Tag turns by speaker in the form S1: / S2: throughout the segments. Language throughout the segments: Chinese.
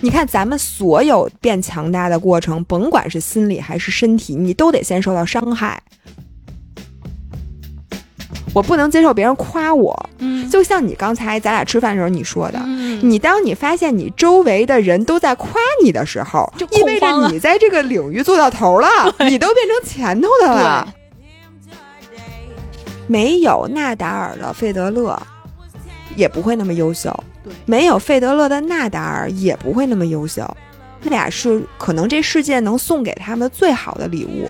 S1: 你看咱们所有变强大的过程，甭管是心理还是身体，你都得先受到伤害。我不能接受别人夸我，
S2: 嗯
S1: 就像你刚才咱俩吃饭的时候你说的，
S2: 嗯
S1: 你当你发现你周围的人都在夸你的时候
S2: 就，
S1: 意味着你在这个领域做到头了，你都变成前头的了。没有纳达尔的费德勒，也不会那么优秀；
S2: 对
S1: 没有费德勒的纳达尔，也不会那么优秀。他俩是可能这世界能送给他们最好的礼物。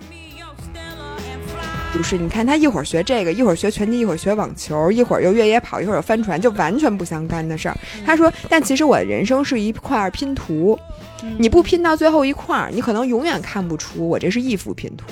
S1: 不是，你看他一会儿学这个，一会儿学拳击，一会儿学网球，一会儿又越野跑，一会儿又帆船，就完全不相干的事儿。他说，但其实我的人生是一块拼图，
S2: 嗯
S1: 你不拼到最后一块儿，你可能永远看不出我这是一幅拼图。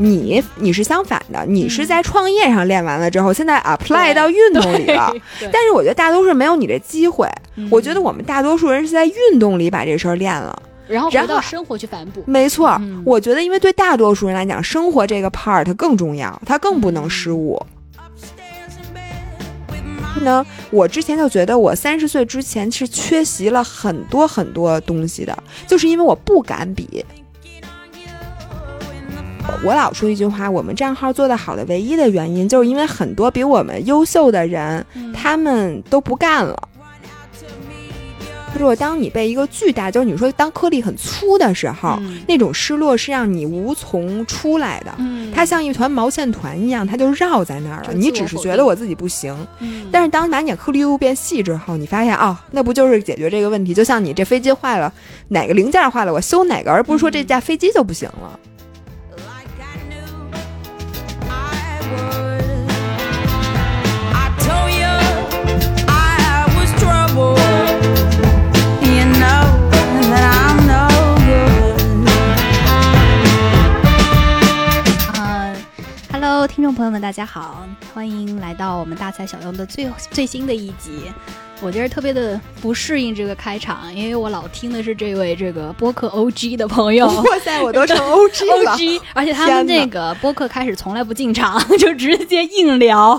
S1: 你你是相反的，你是在创业上练完了之后，现在 apply 到运动里了。但是我觉得大多数没有你这机会。
S2: 嗯
S1: 我觉得我们大多数人是在运动里把这事儿练了。
S2: 然后
S1: 然后
S2: 回到生活去反哺。
S1: 没错，
S2: 嗯
S1: 我觉得因为对大多数人来讲，生活这个 part 更重要，它更不能失误。呢，我之前就觉得我三十岁之前是缺席了很多很多东西的，就是因为我不敢比。我老说一句话，我们账号做得好的唯一的原因，就是因为很多比我们优秀的人，
S2: 嗯
S1: 他们都不干了。如果当你被一个巨大，就是你说当颗粒很粗的时候，
S2: 嗯
S1: 那种失落是让你无从出来的。
S2: 嗯
S1: 它像一团毛线团一样，它就绕在那儿了。你只是觉得我自己不行，
S2: 嗯
S1: 但是当把你的颗粒度变细之后，你发现哦，那不就是解决这个问题？就像你这飞机坏了，哪个零件坏了，我修哪个，而不是说这架飞机就不行了。
S2: 听众朋友们，大家好，欢迎来到我们大材小用的最最新的一集。我觉得特别的不适应这个开场，因为我老听的是这位这个播客 OG 的朋友。
S1: 哇塞，我都成 OG 了。
S2: OG，而且他们那个播客开始从来不进场，就直接硬聊。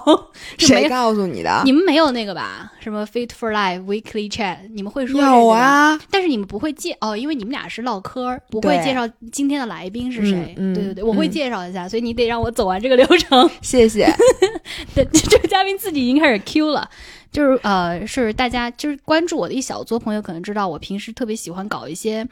S1: 谁告诉你的？
S2: 你们没有那个吧？什么 Fit for Life Weekly Chat？你们会说
S1: 有？啊，
S2: 但是你们不会介哦，因为你们俩是唠嗑，不会介绍今天的来宾是谁。对对对，我会
S1: 嗯
S2: 介绍一下，所以你得让我走完这个流程。
S1: 谢谢。
S2: 对，这个嘉宾自己已经开始 Q 了。就是呃，是大家就是关注我的一小撮朋友可能知道，我平时特别喜欢搞一些。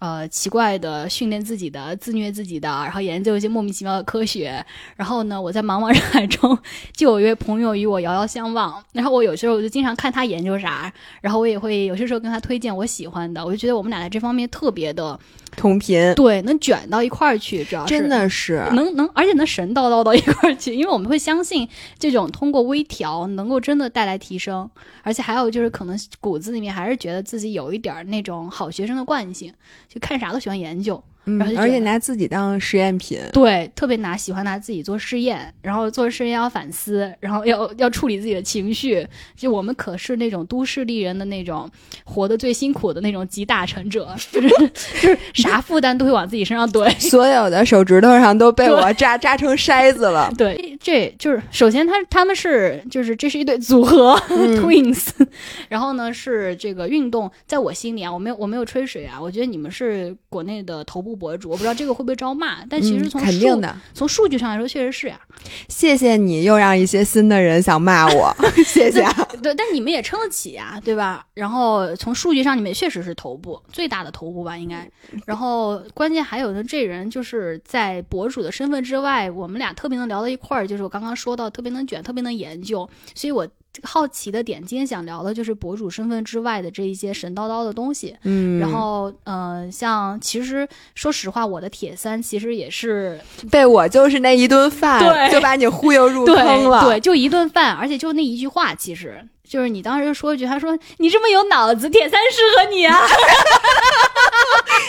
S2: 呃，奇怪的训练自己的、自虐自己的，然后研究一些莫名其妙的科学。然后呢，我在茫茫人海中就有一位朋友与我遥遥相望。然后我有时候我就经常看他研究啥，然后我也会有些时候跟他推荐我喜欢的。我就觉得我们俩在这方面特别的
S1: 同频，
S2: 对，能卷到一块儿去，主要是。
S1: 真的是。
S2: 能能，而且能神叨叨到一块儿去，因为我们会相信这种通过微调能够真的带来提升，而且还有就是可能骨子里面还是觉得自己有一点儿那种好学生的惯性，就看啥都喜欢研究，
S1: 嗯而且拿自己当实验品。
S2: 对，特别拿喜欢拿自己做试验，然后做试验要反思，然后要要处理自己的情绪，就我们可是那种都市丽人的那种活得最辛苦的那种集大成者，就是就是啥负担都会往自己身上怼。
S1: 所有的手指头上都被我扎 扎成筛子了。
S2: 对，这就是首先他他们是就是这是一对组合、twins，然后呢是这个运动，在我心里啊，我没有我没有吹水啊，我觉得你们是国内的头部博主，我不知道这个会不会招骂，但其实
S1: 嗯
S2: 从数、
S1: 肯定的，
S2: 从数据上来说确实是呀、
S1: 谢谢你又让一些新的人想骂我，谢谢。
S2: 对，但你们也撑得起呀、对吧？然后从数据上，你们也确实是头部最大的头部吧，应该。然后关键还有呢，这人就是在博主的身份之外，我们俩特别能聊到一块儿，就是我刚刚说到特别能卷，特别能研究，所以我。好奇的点，今天想聊的就是博主身份之外的这一些神叨叨的东西。
S1: 嗯，
S2: 然后，呃，像其实说实话，我的铁三其实也是
S1: 被我就是那一顿饭就把你忽悠入 坑了。
S2: 对，就一顿饭，而且就那一句话，其实就是你当时说一句，他说你这么有脑子，铁三适合你啊。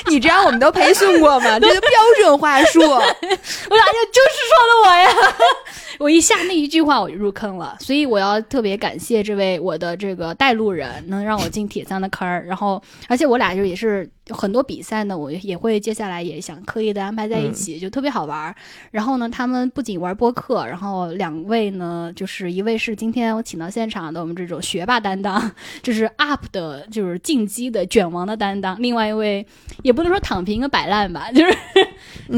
S1: 你知道我们都培训过吗？这个标准话术。
S2: 我说哎呀，就是说的我呀。我一下那一句话我就入坑了，所以我要特别感谢这位我的这个带路人，能让我进铁三的坑儿。然后，而且我俩就也是很多比赛呢，我也会接下来也想刻意的安排在一起，就特别好玩儿。然后呢，他们不仅玩播客，然后两位呢，就是一位是今天我请到现场的我们这种学霸担当，就是 UP 的，就是进击的卷王的担当；另外一位也不能说躺平和摆烂吧，就是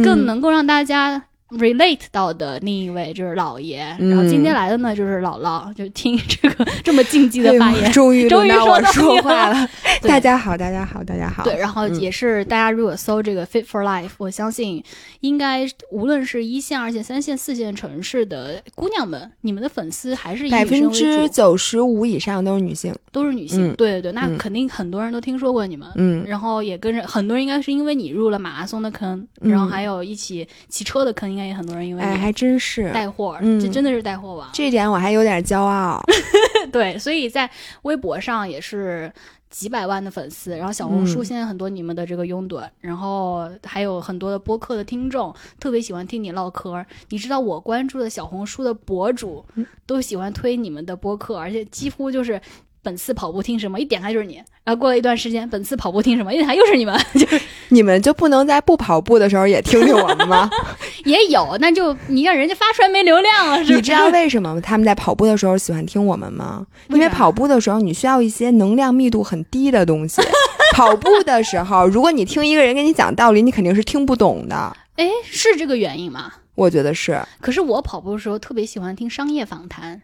S2: 更能够让大家。Relate 到的另一位就是姥爷，
S1: 嗯
S2: 然后今天来的呢就是姥姥，就听这个这么竞技的发言，
S1: 哎终于
S2: 终于
S1: 轮到我
S2: 说到你
S1: 说话了。大家好，大家好，大家好。
S2: 对，然后
S1: 嗯
S2: 也是大家如果搜这个 Fit for Life，我相信应该无论是一线、二线、三线、四线城市的姑娘们，你们的粉丝还是以
S1: 百分之，九十五以上都是女性。
S2: 都是女性。
S1: 嗯
S2: 对对对，那
S1: 嗯
S2: 肯定很多人都听说过你们。
S1: 嗯，
S2: 然后也跟着很多人，应该是因为你入了马拉松的坑，
S1: 嗯
S2: 然后还有一起骑车的坑，应该也很多人因为
S1: 哎，
S2: 你
S1: 还真是。
S2: 带货，
S1: 嗯
S2: 这真的是带货王。
S1: 这点我还有点骄傲。
S2: 对，所以在微博上也是几百万的粉丝，然后小红书
S1: 嗯
S2: 现在很多你们的这个拥趸，然后还有很多的播客的听众特别喜欢听你唠嗑儿。你知道我关注的小红书的博主
S1: 嗯
S2: 都喜欢推你们的播客，而且几乎就是。本次跑步听什么？一点开就是你，然后过了一段时间，本次跑步听什么？一点开又是你们，就 是
S1: 你们就不能在不跑步的时候也听听我们吗？
S2: 也有，那就你让人家发出来没流量了，是不是？
S1: 你知道为什么他们在跑步的时候喜欢听我们吗？因为跑步的时候你需要一些能量密度很低的东西。跑步的时候，如果你听一个人跟你讲道理，你肯定是听不懂的。
S2: 哎，是这个原因吗？
S1: 我觉得是，
S2: 可是我跑步的时候特别喜欢听商业访谈，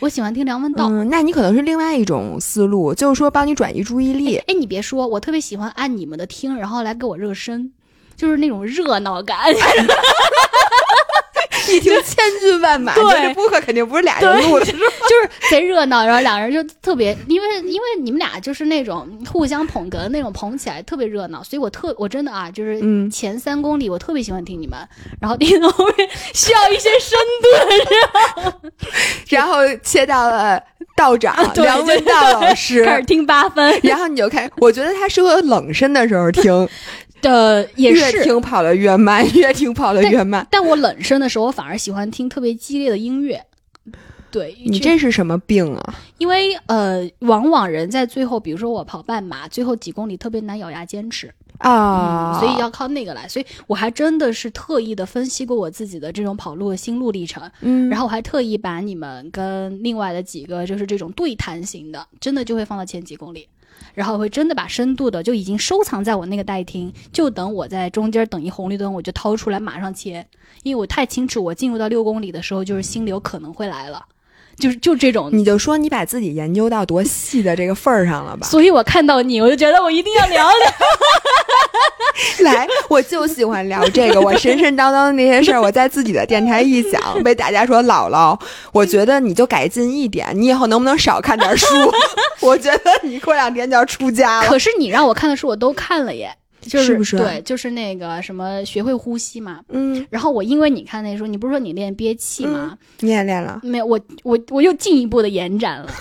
S2: 我喜欢听梁文道。
S1: 嗯，那你可能是另外一种思路，就是说帮你转移注意力。
S2: 哎，你别说，我特别喜欢按你们的听，然后来给我热身，就是那种热闹感。
S1: 一听千军万马，
S2: 对。
S1: 你这播客肯定不是俩人录的，是吧？
S2: 就是贼热闹，然后两人就特别，因为因为你们俩就是那种互相捧哏那种捧起来特别热闹，所以我特我真的啊，就是
S1: 嗯。
S2: 前三公里我特别喜欢听你们，然后听到后面需要一些深度，
S1: 然后 切到了道长 梁文道老师，
S2: 开始听八分。
S1: 然后你就开，我觉得他适合冷身的时候听，
S2: 的也是
S1: 越
S2: 是。
S1: 听跑得越慢，越听跑得越慢。
S2: 但我冷声的时候，我反而喜欢听特别激烈的音乐。对
S1: 你这是什么病啊？
S2: 因为呃，往往人在最后，比如说我跑半马，最后几公里特别难咬牙坚持，
S1: 啊、
S2: 嗯，所以要靠那个来。所以我还真的是特意的分析过我自己的这种跑路的心路历程，
S1: 嗯，
S2: 然后我还特意把你们跟另外的几个就是这种对谈型的，真的就会放到前几公里。然后会真的把深度的就已经收藏在我那个待听，就等我在中间等一红绿灯，我就掏出来马上切，因为我太清楚，我进入到六公里的时候，就是心流可能会来了，就是就这种
S1: 你就说你把自己研究到多细的这个份儿上了吧？
S2: 所以我看到你，我就觉得我一定要聊聊。
S1: 来，我就喜欢聊这个，我神神叨叨的那些事儿，我在自己的电台一讲，被大家说姥姥，我觉得你就改进一点，你以后能不能少看点书？我觉得你过两天就要出家了。
S2: 可是你让我看的书我都看了耶，就是
S1: 不是
S2: 对，就是那个什么学会呼吸嘛。
S1: 嗯，
S2: 然后我因为你看那时候，你不是说你练憋气吗？
S1: 你也练了，
S2: 没有，我我我又进一步的延展了，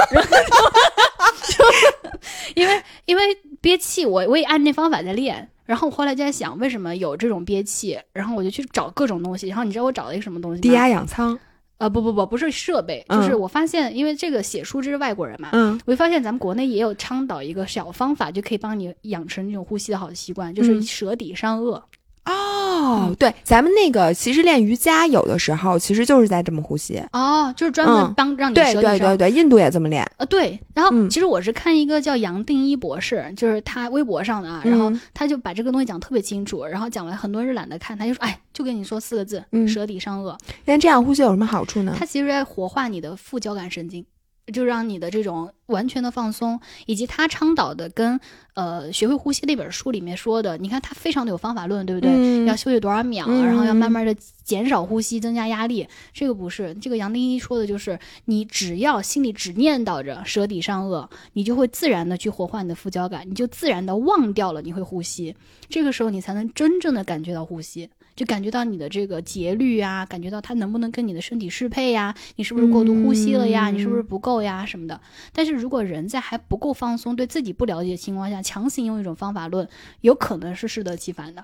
S2: 因为因为憋气，我我也按那方法在练。然后我后来就在想，为什么有这种憋气？然后我就去找各种东西。然后你知道我找了一个什么东西吗？
S1: 低压氧舱，
S2: 呃，不不不，不是设备，
S1: 嗯
S2: 就是我发现，因为这个写书这是外国人嘛，
S1: 嗯。
S2: 我就发现咱们国内也有倡导一个小方法，就可以帮你养成这种呼吸的好习惯，就是
S1: 嗯。
S2: 舌底上颚。
S1: 哦，对，咱们那个其实练瑜伽有的时候其实就是在这么呼吸。
S2: 哦，就是专门
S1: 嗯
S2: 帮让你
S1: 对。对对对，印度也这么练。
S2: 呃，对，然后
S1: 嗯
S2: 其实我是看一个叫杨定一博士，就是他微博上的啊，然后
S1: 嗯
S2: 他就把这个东西讲特别清楚，然后讲完很多人懒得看，他就说，哎，就跟你说四个字，
S1: 嗯
S2: 舌底上颚，
S1: 那这样呼吸有什么好处呢？
S2: 它其实在活化你的副交感神经，就让你的这种完全的放松，以及他倡导的跟呃学会呼吸那本书里面说的，你看他非常的有方法论，对不对？
S1: 嗯
S2: 要休息多少秒，
S1: 嗯
S2: 然后要慢慢的减少呼吸，增加压力。这个不是，这个杨定一说的就是，你只要心里只念叨着舌底上颚，你就会自然的去活化你的副交感，你就自然的忘掉了你会呼吸，这个时候你才能真正的感觉到呼吸。就感觉到你的这个节律啊，感觉到它能不能跟你的身体适配呀？你是不是过度呼吸了呀？
S1: 嗯
S2: 你是不是不够呀？什么的。但是如果人在还不够放松、对自己不了解的情况下，强行用一种方法论，有可能是适得其反的。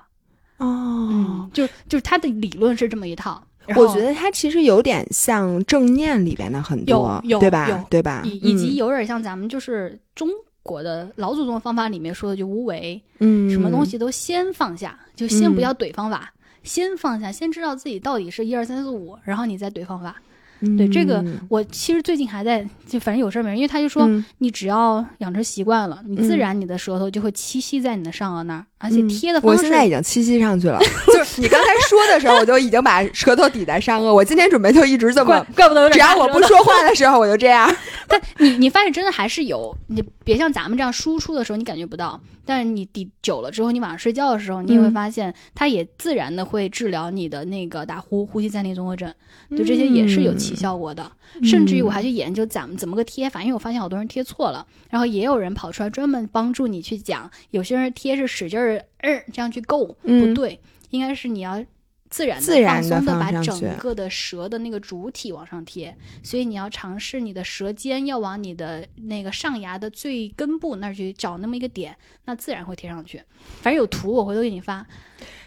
S1: 哦
S2: 嗯，，就就是他的理论是这么一套，
S1: 我觉得它其实有点像正念里边的很多，
S2: 有有
S1: 对吧？对吧？
S2: 以以及
S1: 嗯
S2: 有点像咱们就是中国的老祖宗方法里面说的，就无为，
S1: 嗯，
S2: 什么东西都先放下，就先不
S1: 嗯
S2: 要怼方法，先放下，先知道自己到底是一二三四五，然后你再怼方法。
S1: 嗯？
S2: 对这个
S1: 嗯，
S2: 我其实最近还在，就反正有事儿没人，因为他就说，
S1: 嗯
S2: 你只要养成习惯了，你自
S1: 嗯
S2: 然你的舌头就会栖息在你的上颚那儿，而且
S1: 嗯
S2: 贴的方式。
S1: 我现在已经栖息上去了，就是你刚才说的时候，我就已经把舌头抵在上颚。我今天准备就一直这么，
S2: 怪不得有
S1: 只要我不说话的时候，我就这样。
S2: 但你你发现真的还是有，你别像咱们这样输出的时候你感觉不到，但是你抵久了之后，你晚上睡觉的时候，你也会
S1: 嗯
S2: 发现它也自然的会治疗你的那个打呼、呼吸暂停综合症，对这些也是有起效果的。甚至于我还去研究怎么怎么个贴法，因为我发现好多人贴错了，然后也有人跑出来专门帮助你去讲，有些人贴是使劲儿呃这样去够，
S1: 嗯
S2: 不对，应该是你要。自然
S1: 自然地
S2: 放松的把整个的舌的那个主体往上贴，所以你要尝试你的舌尖要往你的那个上牙的最根部那儿去找那么一个点，那自然会贴上去。反正有图我回头给你发。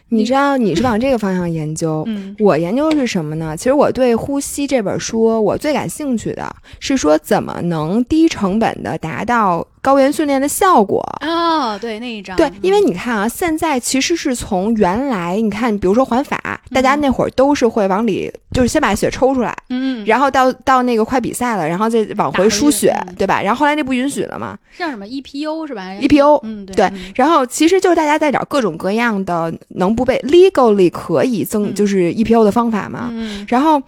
S1: 你知道你是往这个方向研究，
S2: 嗯
S1: 我研究的是什么呢？其实我对《呼吸》这本书，我最感兴趣的是说怎么能低成本的达到高原训练的效果。
S2: 哦，对那一张，
S1: 对，因为你看啊，现在其实是从原来你看，比如说环法，大家
S2: 嗯
S1: 那会儿都是会往里，就是先把血抽出来，
S2: 嗯，
S1: 然后到到那个快比赛了，然后再往
S2: 回
S1: 输血，
S2: 嗯。
S1: 对吧？然后后来那不允许了嘛。
S2: 叫什么？EPO 是吧
S1: ，EPO。
S2: 嗯，对。
S1: 然后其实就是大家在找各种各样的能不被 legally 可以增，
S2: 嗯。
S1: 就是 EPO 的方法嘛。
S2: 嗯。
S1: 然后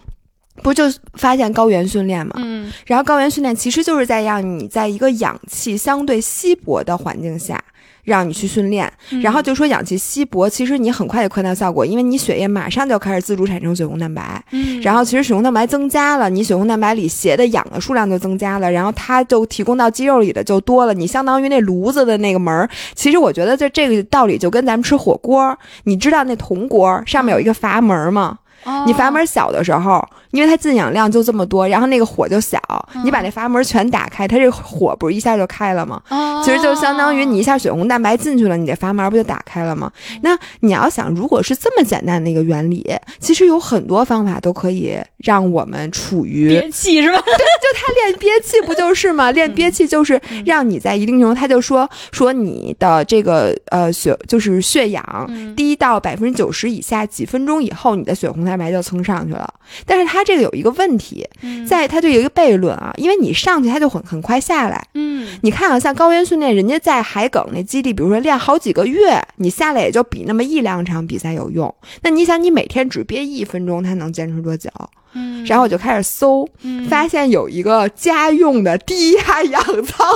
S1: 不就发现高原训练嘛？
S2: 嗯
S1: 然后高原训练其实就是在让你在一个氧气相对稀薄的环境下。让你去训练，
S2: 嗯
S1: 然后就说氧气稀薄，其实你很快就看到效果，因为你血液马上就开始自主产生血红蛋白，
S2: 嗯，
S1: 然后其实血红蛋白增加了，你血红蛋白里携的氧的数量就增加了，然后它就提供到肌肉里的就多了，你相当于那炉子的那个门儿。其实我觉得这这个道理就跟咱们吃火锅，你知道那铜锅上面有一个阀门儿吗？你阀门小的时候，因为它进氧量就这么多，然后那个火就小，你把那阀门全打开，它这火不是一下就开了吗？
S2: 哦，
S1: 其实就相当于你一下血红蛋白进去了，你这阀门不就打开了吗？那你要想，如果是这么简单的一个原理，其实有很多方法都可以让我们处于
S2: 憋气是吧？
S1: 就他练憋气不就是吗？练憋气就是让你在一定程度，他就说说你的这个呃血就是血氧
S2: 嗯
S1: 低到百分之九十以下，几分钟以后，你的血红蛋白就蹭上去了。但是它这个有一个问题，
S2: 嗯
S1: 在它就有一个悖论啊，因为你上去它就很很快下来。
S2: 嗯
S1: 你看啊，像高原训练，人家在海埂那基地，比如说练好几个月，你下来也就比那么一两场比赛有用。那你想，你每天只憋一分钟，它能坚持多久？
S2: 嗯，
S1: 然后我就开始搜，
S2: 嗯
S1: 发现有一个家用的低压氧舱，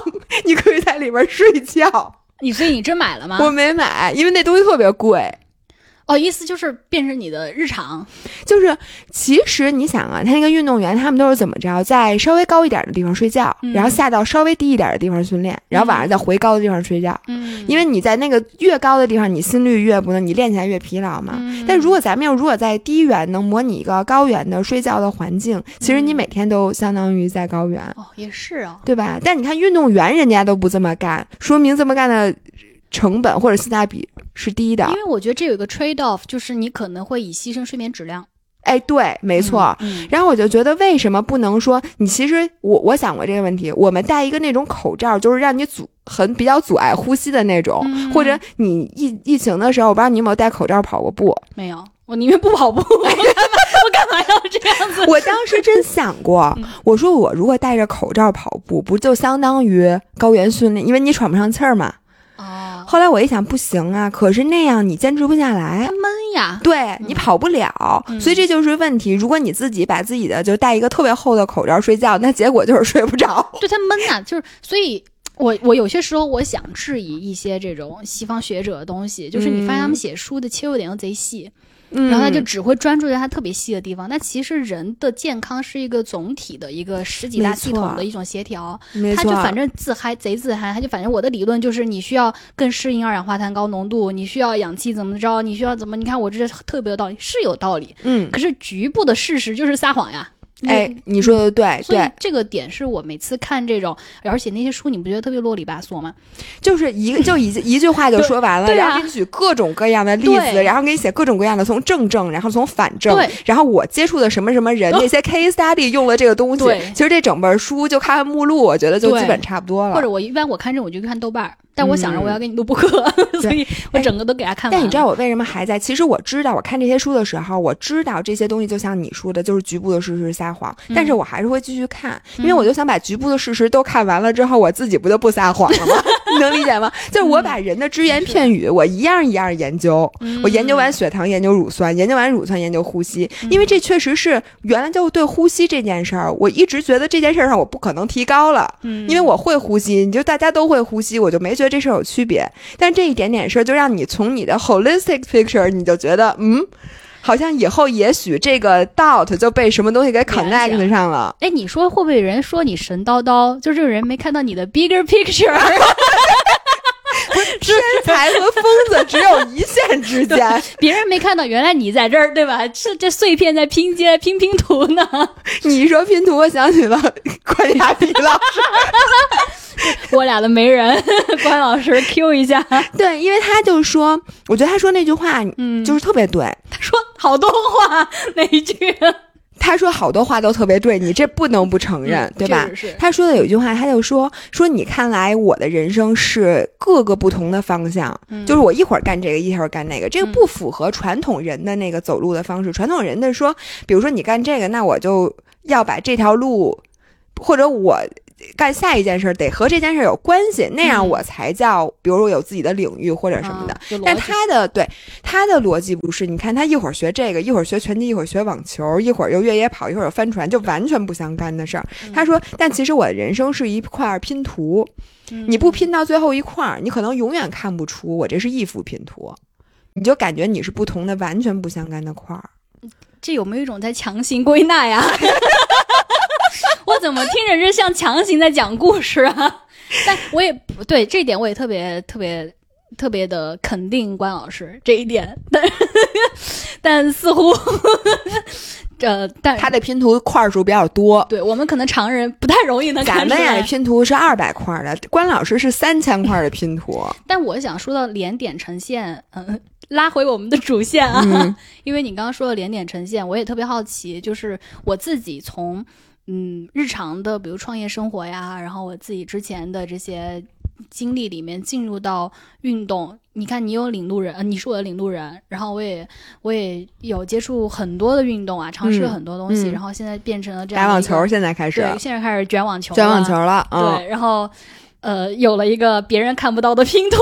S1: 你可以在里边睡觉。
S2: 你所以你真买了吗？
S1: 我没买，因为那东西特别贵。
S2: 哦，意思就是变成你的日常，
S1: 就是其实你想啊，他那个运动员他们都是怎么着，在稍微高一点的地方睡觉，
S2: 嗯
S1: 然后下到稍微低一点的地方训练，然后晚上再回高的地方睡觉。
S2: 嗯
S1: 因为你在那个越高的地方，你心率越不能，你练起来越疲劳嘛。
S2: 嗯
S1: 但如果咱们要如果在低原能模拟一个高原的睡觉的环境，其实你
S2: 嗯
S1: 每天都相当于在高原。
S2: 哦也是啊，
S1: 对吧？但你看运动员人家都不这么干，说明这么干的成本或者性价比是低的
S2: 因。为我觉得这有一个 trade off，就是你可能会以牺牲睡眠质量，
S1: 哎，对，没错。
S2: 嗯，
S1: 然后我就觉得，为什么不能说你？其实我我想过这个问题，我们戴一个那种口罩，就是让你阻很比较阻碍呼吸的那种，
S2: 嗯
S1: 或者你疫疫情的时候，我不知道你有没有戴口罩跑过步。
S2: 没有，我宁愿不跑步，我干嘛要这样子？
S1: 我当时真想过，
S2: 嗯
S1: 我说我如果戴着口罩跑步，不就相当于高原训练？因为你喘不上气儿嘛。
S2: 哦，
S1: 后来我一想，不行啊，可是那样你坚持不下来
S2: 它。闷呀，
S1: 对你跑不了，
S2: 嗯
S1: 所以这就是问题。如果你自己把自己的就戴一个特别厚的口罩睡觉，那结果就是睡不着。
S2: 对它闷呐，就是所以。我我有些时候我想质疑一些这种西方学者的东西，就是你发现他们写书的切入点都贼细，
S1: 嗯
S2: 然后他就只会专注在他特别细的地方。那其实人的健康是一个总体的一个十几大系统的一种协调，他就反正自嗨，贼自嗨，他就反正我的理论就是你需要更适应二氧化碳高浓度，你需要氧气怎么着，你需要怎么？你看我这特别有道理，是有道理，
S1: 嗯，
S2: 可是局部的事实就是撒谎呀。
S1: 哎，你说的对
S2: 所以
S1: 对，
S2: 这个点是我每次看这种，而且那些书你不觉得特别啰里吧嗦吗？
S1: 就是一个就一一句话就说完了，然后给你举各种各样的例子，然后给你写各种各样的从正正，然后从反正，然后我接触的什么什么人，那些 case study 用了这个东西，其实这整本书就看看目录，我觉得就基本差不多了。
S2: 或者我一般我看这种我就看豆瓣儿，但我想着
S1: 嗯
S2: 我要给你录播客，所以我整个都给他看。
S1: 但你知道我为什么还在？其实我知道，我看这些书的时候，我知道这些东西就像你说的，就是局部的事实撒谎，
S2: 嗯
S1: 但是我还是会继续看，因为我就想把局部的事实都看完了之后，我自己不就不撒谎了吗？你 能理解吗？就是我把人的只言片语，我一样一样研究，
S2: 嗯
S1: 我研究完血糖，研究乳酸，研究完乳酸，研究呼吸，因为这确实是原来就对呼吸这件事儿，我一直觉得这件事儿上我不可能提高了，
S2: 嗯
S1: 因为我会呼吸，你就大家都会呼吸，我就没觉得这事儿有区别。但这一点点事儿，就让你从你的 holistic picture，你就觉得，嗯，好像以后也许这个 doubt 就被什么东西给 connect 上了。
S2: 哎，你说会不会有人说你神叨叨？就这个人没看到你的 bigger picture，
S1: 天才和疯子只有一线之 间，
S2: 别人没看到，原来你在这儿，对吧？这这碎片在拼接拼拼图呢。
S1: 你一说拼图，我想起了关雅迪老师。
S2: 我俩的媒人关老师 Q 一下，
S1: 对，因为他就说，我觉得他说那句话，
S2: 嗯
S1: 就是特别对。
S2: 他说好多话那一句，
S1: 他说好多话都特别对，你这不能不承认，
S2: 嗯
S1: 对吧？他说的有一句话，他就说说你看来我的人生是各个不同的方向，
S2: 嗯
S1: 就是我一会儿干这个，一会儿干那个，这个
S2: 嗯
S1: 不符合传统人的那个走路的方式。传统人的说，比如说你干这个，那我就要把这条路，或者我。干下一件事儿得和这件事儿有关系，那样
S2: 嗯
S1: 我才叫，比如我有自己的领域或者什么的。但他的对他的逻辑不是，你看他一会儿学这个，一会儿学拳击，一会儿学网球，一会儿又越野跑，一会儿又帆船，就完全不相干的事儿。
S2: 嗯
S1: 他说，但其实我的人生是一块拼图，
S2: 嗯
S1: 你不拼到最后一块儿，你可能永远看不出我这是一幅拼图，你就感觉你是不同的，完全不相干的块儿。
S2: 这有没有一种在强行归纳呀？我怎么听着这像强行在讲故事啊？但我也不对这一点，我也特别特别特别的肯定关老师这一点，但但似乎，呃，但
S1: 他的拼图块儿数比较多。
S2: 对我们可能常人不太容易能
S1: 咱
S2: 看出来。
S1: 们呀拼图是二百块儿的，关老师是三千块儿的拼图。
S2: 但我想说到连点呈现，嗯、拉回我们的主线啊，
S1: 嗯
S2: 因为你刚刚说的连点呈现，我也特别好奇，就是我自己从嗯日常的，比如创业生活呀，然后我自己之前的这些经历里面进入到运动。你看，你有领路人，呃，你是我的领路人，然后我也我也有接触很多的运动啊，尝试了
S1: 嗯
S2: 很多东西，
S1: 嗯
S2: 然后现在变成了这样
S1: 打网球现在开始
S2: 对，现在开始卷网球，
S1: 卷网球。了，嗯，
S2: 对，然后呃，有了一个别人看不到的拼图。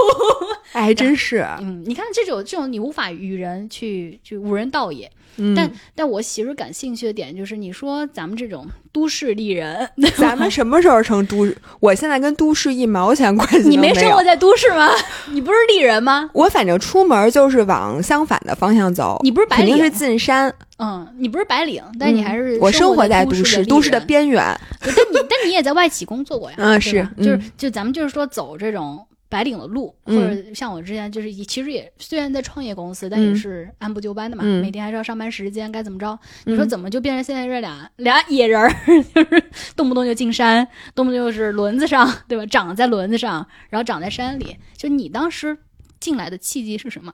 S1: 哎，还真是，
S2: 嗯，你看这种这种你无法与人去去无人道也。
S1: 嗯，
S2: 但但我其实感兴趣的点就是，你说咱们这种都市丽人，
S1: 咱们什么时候成都市？我现在跟都市一毛钱关系都没
S2: 你没生活在都市吗？你不是丽人吗？
S1: 我反正出门就是往相反的方向走，
S2: 你不是白
S1: 肯定是进山，
S2: 嗯，你不是白领，但你还是
S1: 嗯我生活在
S2: 都
S1: 都市，都市的边缘。
S2: 但你但你也在外企工作过呀？
S1: 嗯是
S2: 就是
S1: 嗯
S2: 就咱们就是说走这种白领的路，或
S1: 嗯
S2: 者像我之前就是以其实也虽然在创业公司，但也
S1: 嗯
S2: 是按部就班的嘛，
S1: 嗯
S2: 每天还是要上班时间，该怎么着？你说
S1: 嗯
S2: 怎么就变成现在这俩俩野人儿，就是动不动就进山，动不动就是轮子上，对吧？长在轮子上，然后长在山里。就你当时进来的契机是什么？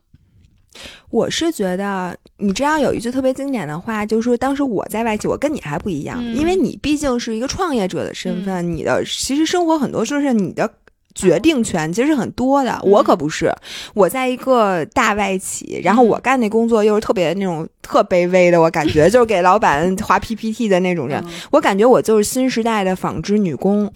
S1: 我是觉得，你知道有一句特别经典的话，就是说当时我在外企，我跟你还不一样，
S2: 嗯
S1: 因为你毕竟是一个创业者的身份，你的其实生活很多就是你的。决定权其实很多的，
S2: 嗯
S1: 我可不是。我在一个大外企，然后我干那工作又是特别那种特卑微的，我感觉 就是给老板画 PPT 的那种人。
S2: 嗯
S1: 我感觉我就是新时代的纺织女工，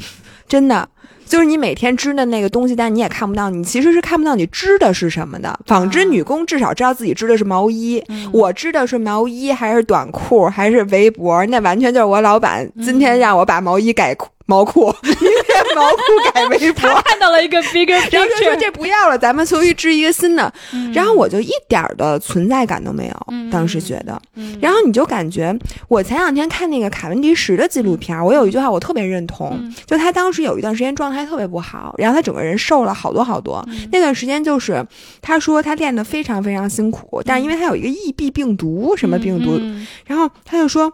S1: 真的。就是你每天织的那个东西，但你也看不到，你其实是看不到你织的是什么的。纺织女工至少知道自己织的是毛衣，
S2: 嗯
S1: 我织的是毛衣还是短裤还是围脖，那完全就是我老板今天让我把毛衣改裤毛裤，明天毛裤改围脖，
S2: 他看到了一个 bigger
S1: 然后就说
S2: picture，
S1: 这不要了，咱们重新织一个新的。
S2: 嗯。
S1: 然后我就一点儿的存在感都没有，
S2: 嗯。
S1: 当时觉得。
S2: 嗯。
S1: 然后你就感觉，我前两天看那个卡文迪什的纪录片儿，我有一句话我特别认同，
S2: 嗯。
S1: 就他当时有一段时间状态特别不好，然后他整个人瘦了好多好多。
S2: 嗯。
S1: 那段时间就是他说他练得非常非常辛苦，但是因为他有一个 EB 病毒，什么病毒，
S2: 嗯。
S1: 然后他就说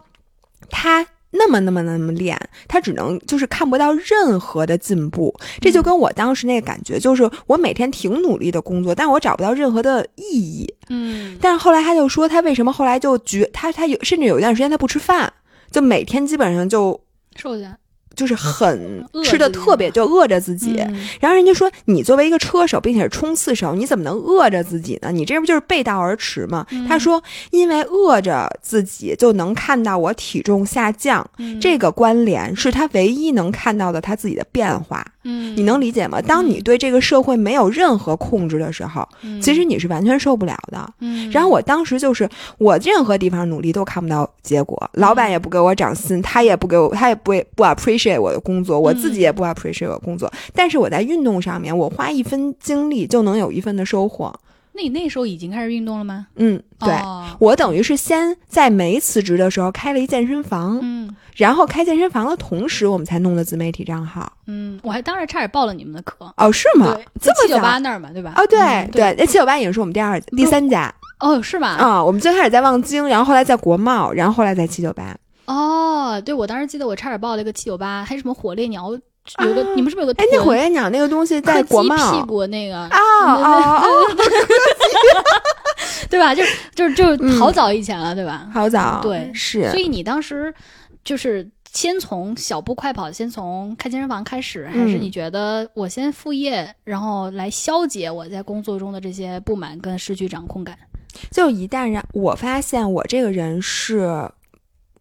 S1: 他那么那么那么练，他只能就是看不到任何的进步。这就跟我当时那个感觉，就是我每天挺努力的工作，但我找不到任何的意义。
S2: 嗯
S1: 但是后来他就说，他为什么后来就觉他他有甚至有一段时间他不吃饭，就每天基本上就
S2: 瘦下来
S1: 就是很吃的特别，就饿着自己。
S2: 嗯
S1: 然后人家说，你作为一个车手，并且是冲刺手，你怎么能饿着自己呢？你这不就是背道而驰吗？
S2: 嗯
S1: 他说，因为饿着自己就能看到我体重下降，
S2: 嗯
S1: 这个关联是他唯一能看到的他自己的变化。
S2: 嗯
S1: 你能理解吗？当你对这个社会没有任何控制的时候，
S2: 嗯
S1: 其实你是完全受不了的。
S2: 嗯
S1: 然后我当时就是我任何地方努力都看不到结果，老板也不给我涨薪，他也不给我，他也不不 appreciate 我的工作，我自己也不 appreciate 我的工作。但是我在运动上面，我花一分精力就能有一分的收获。
S2: 那你那时候已经开始运动了吗？
S1: 嗯，对。
S2: 哦
S1: 我等于是先在没辞职的时候开了一健身房，
S2: 嗯
S1: 然后开健身房的同时，我们才弄的自媒体账号。
S2: 嗯，我还当时差点报了你们的课。
S1: 哦，是吗
S2: 对？七九
S1: 这么早
S2: 八那儿嘛，对吧？
S1: 哦，对、
S2: 嗯对，
S1: 那七九八也是我们第二、第三家
S2: 哦，是吗？
S1: 啊、我们最开始在望京，然后后来在国贸，然后后来在七九八。
S2: 哦，对，我当时记得我差点报了一个七九八，还有什么火烈鸟，有个、
S1: 啊
S2: 你们是不是有个
S1: 哎，那
S2: 臀
S1: 火烈鸟那个东西在国贸
S2: 屁股那个
S1: 啊啊啊，
S2: 对吧？就就就
S1: 嗯
S2: 好早以前了，对吧？
S1: 好早，
S2: 对
S1: 是
S2: 所以你当时就是先从小步快跑，先从开健身房开始，还是
S1: 嗯
S2: 你觉得我先副业，然后来消解我在工作中的这些不满跟失去掌控感？
S1: 就一旦让我发现我这个人是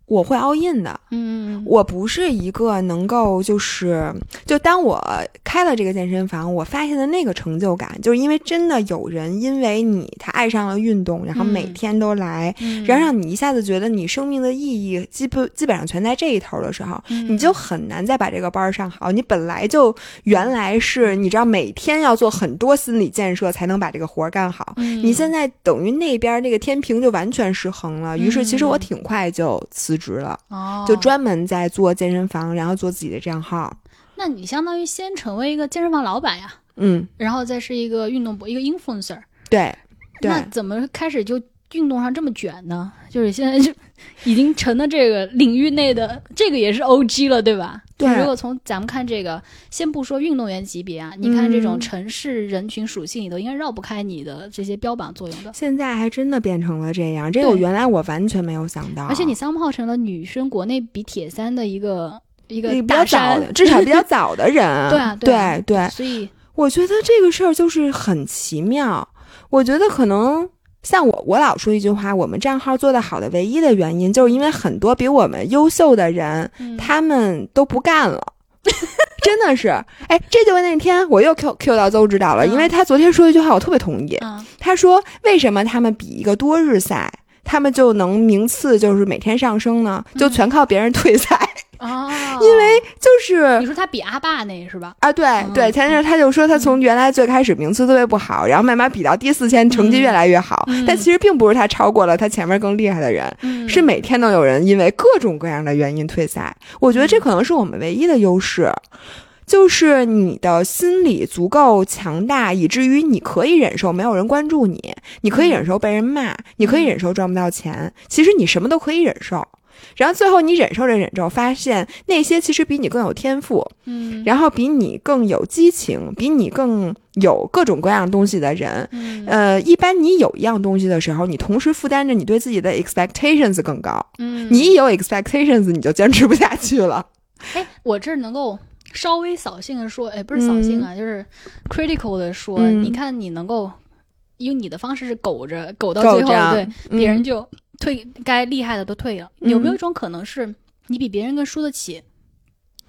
S1: 我会 all in 的，
S2: 嗯
S1: 我不是一个能够就是就当我开了这个健身房，我发现的那个成就感，就是因为真的有人因为你他爱上了运动，然后每
S2: 嗯。
S1: 天都来，
S2: 嗯，
S1: 然后让你一下子觉得你生命的意义基本基本上全在这一头的时候，
S2: 嗯
S1: 你就很难再把这个班儿上好。你本来就原来是你知道每天要做很多心理建设才能把这个活儿干好，
S2: 嗯。
S1: 你现在等于那边那个天平就完全失衡了。于是其实我
S2: 嗯。
S1: 挺快就辞职了，
S2: 哦，
S1: 就专门在做健身房，然后做自己的账号。
S2: 那你相当于先成为一个健身房老板呀，
S1: 嗯，
S2: 然后再是一个运动博一个 influencer，
S1: 对对。
S2: 那怎么开始就运动上这么卷呢？就是现在就已经成了这个领域内的这个也是 OG 了，对吧？
S1: 对
S2: 如果从咱们看这个，先不说运动员级别啊，你看这种
S1: 嗯
S2: 城市人群属性里头，应该绕不开你的这些标榜作用的。
S1: 现在还真的变成了这样，这个我原来我完全没有想到。
S2: 而且你三炮成了女生国内比铁三的一个一个
S1: 比较早的，，至少比较早的人。
S2: 对啊对啊
S1: 对对
S2: 所以
S1: 我觉得这个事儿就是很奇妙。我觉得可能像我，我老说一句话，我们账号做得好的唯一的原因，就是因为很多比我们优秀的人，
S2: 嗯
S1: 他们都不干了。真的是，哎，这就跟那天我又 Q Q 到邹指导了，
S2: 嗯
S1: 因为他昨天说一句话，我特别同意。
S2: 嗯
S1: 他说：“为什么他们比一个多日赛，他们就能名次就是每天上升呢？就全靠别人退赛，
S2: 哦，
S1: 因为就是
S2: 你说他比阿爸那是吧？
S1: 啊，对对，
S2: 嗯
S1: 前阵他就说他从原来最开始名次特别不好，然后慢慢比到第四千，成绩越来越好。
S2: 嗯
S1: 但其实并不是他超过了他前面更厉害的人，
S2: 嗯
S1: 是每天都有人因为各种各样的原因退赛。我觉得这可能是我们唯一的优势。就是你的心理足够强大，以至于你可以忍受没有人关注你，你可以忍受被人骂，你可以忍受赚不到钱。其实你什么都可以忍受。然后最后你忍受着忍受，发现那些其实比你更有天赋，
S2: 嗯，
S1: 然后比你更有激情，比你更有各种各样东西的人，
S2: 嗯。
S1: 呃，一般你有一样东西的时候，你同时负担着你对自己的 expectations 更高。
S2: 嗯。
S1: 你一有 expectations，你就坚持不下去了。
S2: 哎，我这儿能够稍微扫兴的说，哎，不是扫兴啊，就是 critical 的说，
S1: 嗯。
S2: 你看你能够用你的方式是苟着，苟到最后，对，
S1: 嗯。
S2: 别人就退，该厉害的都退了。有没有
S1: 嗯
S2: 一种可能是你比别人更输得起？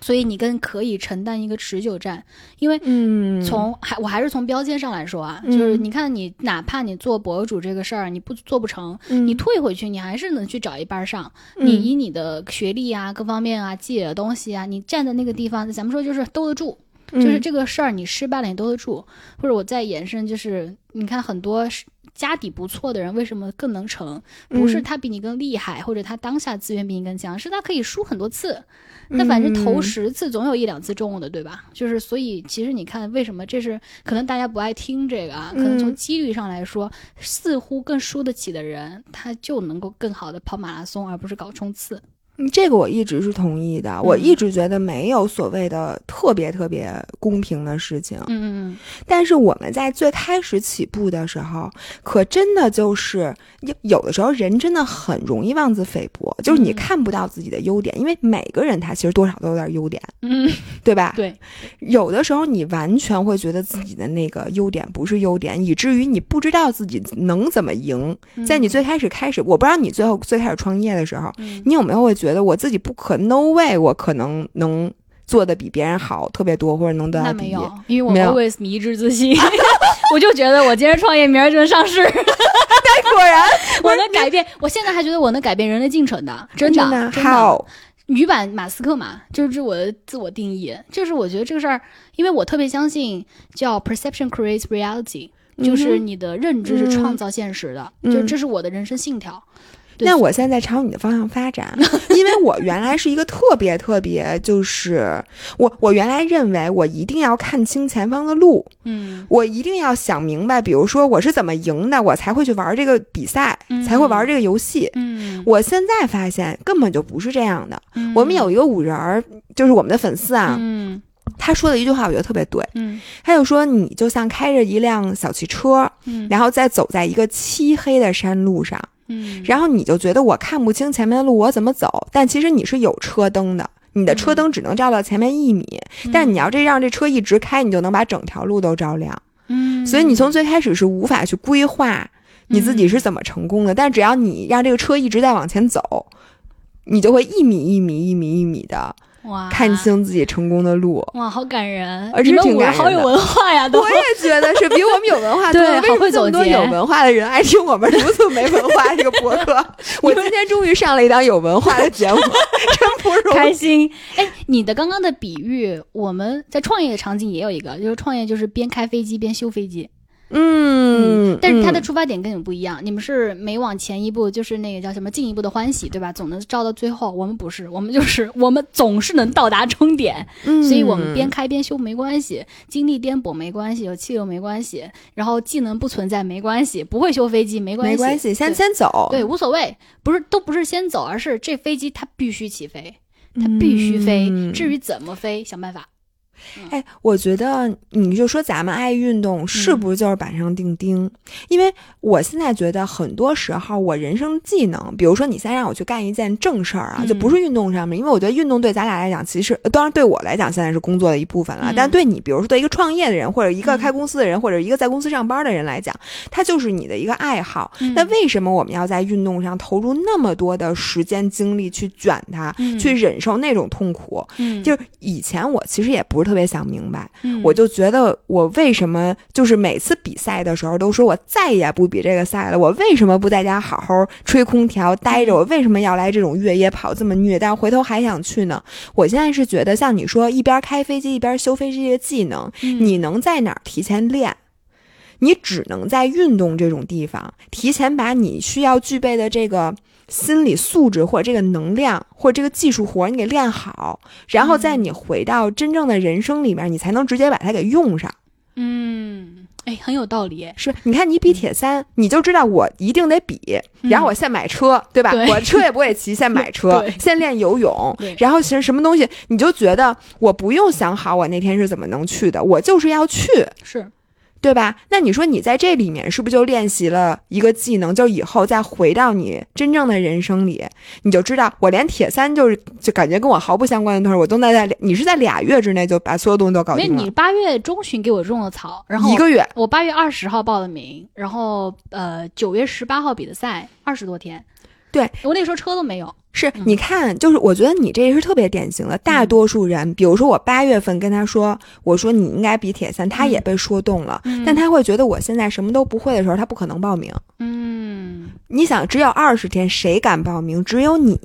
S2: 所以你更可以承担一个持久战，因为
S1: 嗯
S2: 从还我还是从标签上来说啊，
S1: 嗯
S2: 就是你看你哪怕你做博主这个事儿，你不做不成，
S1: 你
S2: 你退回去，你还是能去找一班上。
S1: 嗯
S2: 你以你的学历啊、各方面啊、积累的东西啊，你站在那个地方，咱们说就是兜得住，
S1: 嗯
S2: 就是这个事儿你失败了你兜得住。或者我再延伸，就是你看很多家底不错的人，为什么更能成？不是
S1: 嗯
S2: 他比你更厉害，或者他当下资源比你更强，是他可以输很多次。那反正投
S1: 嗯
S2: 十次总有一两次中的，对吧？就是所以其实你看，为什么这是可能大家不爱听这个啊？可能从
S1: 嗯
S2: 几率上来说，似乎更输得起的人，他就能够更好的跑马拉松，而不是搞冲刺。
S1: 嗯这个我一直是同意的，我
S2: 嗯。
S1: 一直觉得没有所谓的特别特别公平的事情。
S2: 嗯嗯
S1: 但是我们在最开始起步的时候，可真的就是有有的时候人真的很容易妄自菲薄，就是你
S2: 嗯。
S1: 看不到自己的优点，因为每个人他其实多少都有点优点，
S2: 嗯，
S1: 对吧？
S2: 对，
S1: 有的时候你完全会觉得自己的那个优点不是优点，以至于你不知道自己能怎么赢。在你最开始开始，我不知道你最后最开始创业的时候，
S2: 嗯。
S1: 你有没有会觉得我自己不可 no way，我可能能做的比别人好特别多，或者能得到第一？
S2: 那没有，因为我 always 迷之自信，我就觉得我今天创业，明儿就能上市，
S1: 果然
S2: 我能改变。我现在还觉得我能改变人类进程的，真的，
S1: 真的
S2: 真的。
S1: 好，
S2: 女版马斯克嘛，就是这我的自我定义，就是我觉得这个事儿，因为我特别相信叫 perception creates reality，就是你的认知是创造现实的，
S1: 嗯
S2: 就是这是我的人生信条。对
S1: 那我现在朝你的方向发展，因为我原来是一个特别特别，就是我我原来认为我一定要看清前方的路，
S2: 嗯
S1: 我一定要想明白，比如说我是怎么赢的，我才会去玩这个比赛，
S2: 嗯
S1: 才会玩这个游戏。
S2: 嗯，
S1: 我现在发现根本就不是这样的。
S2: 嗯
S1: 我们有一个五人儿，就是我们的粉丝啊，
S2: 嗯
S1: 他说的一句话，我觉得特别对。
S2: 嗯
S1: 他就说，你就像开着一辆小汽车，
S2: 嗯
S1: 然后再走在一个漆黑的山路上，
S2: 嗯，
S1: 然后你就觉得我看不清前面的路，我怎么走？但其实你是有车灯的，你的车灯只能照到前面一米，但你要这让这车一直开，你就能把整条路都照亮。
S2: 嗯，
S1: 所以你从最开始是无法去规划你自己是怎么成功的，但只要你让这个车一直在往前走，你就会一米一米一米一米的
S2: 哇
S1: 看清自己成功的路。
S2: 哇，好感人！
S1: 呃
S2: 你们五人
S1: 是挺感人的
S2: 好有文化呀，都
S1: 我也觉得是比我们有文化多。
S2: 对
S1: 为什么
S2: 好会
S1: 这么多有文化的人爱听我们如此没文化这个博客？我今天终于上了一档有文化的节目，真不容易。
S2: 开心。哎，你的刚刚的比喻，我们在创业的场景也有一个，就是创业就是边开飞机边修飞机。
S1: 嗯，
S2: 但是他的
S1: 嗯
S2: 出发点跟你们不一样，你们是每往前一步就是那个叫什么进一步的欢喜，对吧？总能照到最后。我们不是，我们就是 我们总是能到达终点，
S1: 嗯
S2: 所以我们边开边修没关系，经历颠簸没关系，有气流没关系，然后技能不存在没关系，不会修飞机没关系，
S1: 没关系，先先走。
S2: 对，无所谓，不是都不是先走，而是这飞机它必须起飞，它必须飞。
S1: 嗯
S2: 至于怎么飞，想办法。
S1: 哎，我觉得你就说咱们爱运动，是不是就是板上钉钉？因为我现在觉得很多时候，我人生技能，比如说你现在让我去干一件正事儿啊，
S2: 嗯
S1: 就不是运动上面，因为我觉得运动对咱俩来讲，其实呃当然对我来讲现在是工作的一部分了，
S2: 嗯
S1: 但对你，比如说对一个创业的人，或者一个
S2: 嗯。
S1: 开公司的人，或者一个在公司上班的人来讲，它就是你的一个爱好。
S2: 嗯。
S1: 那为什么我们要在运动上投入那么多的时间精力去卷它，
S2: 嗯。
S1: 去忍受那种痛苦？
S2: 嗯。
S1: 就是以前我其实也不是特别想明白，
S2: 嗯
S1: 我就觉得我为什么就是每次比赛的时候都说我再也不比这个赛了，我为什么不在家好好吹空调待着？我为什么要来这种越野跑这么虐？但回头还想去呢？我现在是觉得像你说一边开飞机一边修飞机的技能，
S2: 嗯
S1: 你能在哪儿提前练？你只能在运动这种地方提前把你需要具备的这个心理素质或者这个能量或者这个技术活儿你给练好，然后在你回到真正的人生里面，你才能直接把它给用上。
S2: 嗯，哎，很有道理。
S1: 是，你看你比铁三，你就知道我一定得比，然后我先买车，对吧？
S2: 对
S1: 我车也不会骑，先买车
S2: 对，
S1: 先练游泳，然后其实什么东西，你就觉得我不用想好我那天是怎么能去的，我就是要去。
S2: 是，
S1: 对吧？那你说你在这里面是不是就练习了一个技能？就以后再回到你真正的人生里，你就知道我连铁三就是就感觉跟我毫不相关的东西，我都能在你是在俩月之内就把所有东西都搞
S2: 因为
S1: 定了，
S2: 你八月中旬给我种了草，然后
S1: 一个月。
S2: 我八月二十号报的名，然后呃九月十八号比的赛，二十多天。
S1: 对
S2: 我那时候车都没有。
S1: 是
S2: 嗯，
S1: 你看，就是我觉得你这是特别典型的。大多数人，比如说我八月份跟他说，我说你应该比铁三，他也被说动了，
S2: 嗯
S1: 但他会觉得我现在什么都不会的时候，他不可能报名。
S2: 嗯
S1: 你想，只有二十天，谁敢报名？只有你，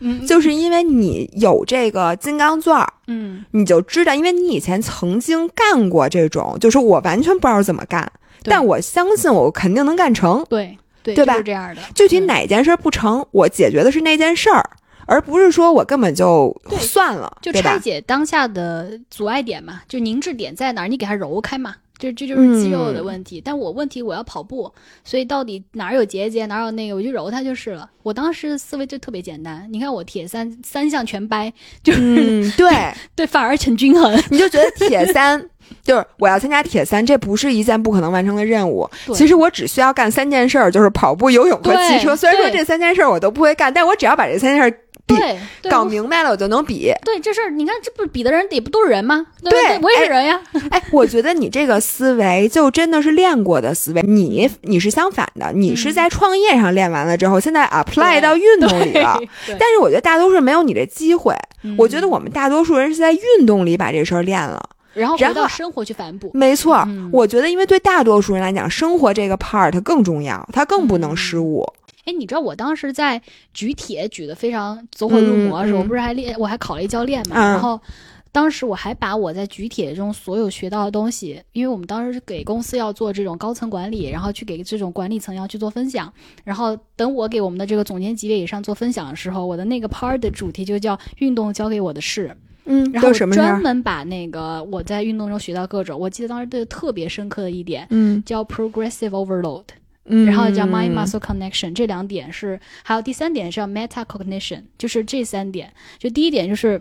S2: 嗯
S1: 就是因为你有这个金刚钻儿。
S2: 嗯
S1: 你就知道，因为你以前曾经干过这种，就是我完全不知道怎么干，但我相信我肯定能干成。
S2: 对对
S1: 对吧
S2: 就是这样的。
S1: 具体
S2: 嗯
S1: 哪件事儿不成，我解决的是那件事儿，而不是说我根本就算了，
S2: 就？拆解当下的阻碍点嘛，就凝滞点在哪儿，你给它揉开嘛，这这就是肌肉的
S1: 嗯
S2: 问题。但我问题我要跑步，所以到底哪儿有结节，哪儿有那个，我就揉它就是了。我当时思维就特别简单，你看我铁三三项全掰，就是、
S1: 嗯，对，
S2: 对反而很均衡。
S1: 你就觉得铁三就是我要参加铁三，这不是一件不可能完成的任务。其实我只需要干三件事儿，就是跑步、游泳和骑车。虽然说这三件事儿我都不会干，但我只要把这三件事
S2: 对，对
S1: 搞明白了，我就能比。
S2: 对这事儿，你看这不比的人也不都是人吗？对我也是人呀。
S1: 哎，我觉得你这个思维就真的是练过的思维，你你是相反的，你是在创业上练完了之后，现在 apply 到运动里了。但是我觉得大多数人没有你这机会，
S2: 嗯
S1: 我觉得我们大多数人是在运动里把这事儿练了。
S2: 然后
S1: 然后
S2: 回到生活去反哺。
S1: 没错，
S2: 嗯
S1: 我觉得因为对大多数人来讲，生活这个 part 更重要，它更不能
S2: 嗯
S1: 失误。
S2: 哎，你知道我当时在举铁举的非常走火入魔的时候，
S1: 嗯嗯
S2: 我不是还练，我还考了一教练嘛，
S1: 嗯
S2: 然后。当时我还把我在举铁中所有学到的东西，因为我们当时是给公司要做这种高层管理，然后去给这种管理层要去做分享，然后等我给我们的这个总监级别以上做分享的时候，我的那个 part 的主题就叫“运动教给我的事”，
S1: 嗯，
S2: 然后？专门把那个我在运动中学到各种，我记得当时对特别深刻的一点
S1: 嗯
S2: 叫 progressive overload。
S1: 嗯，
S2: 然后叫 mind muscle connection，这两点是，还有第三点是叫 meta cognition，就是这三点。就第一点就是，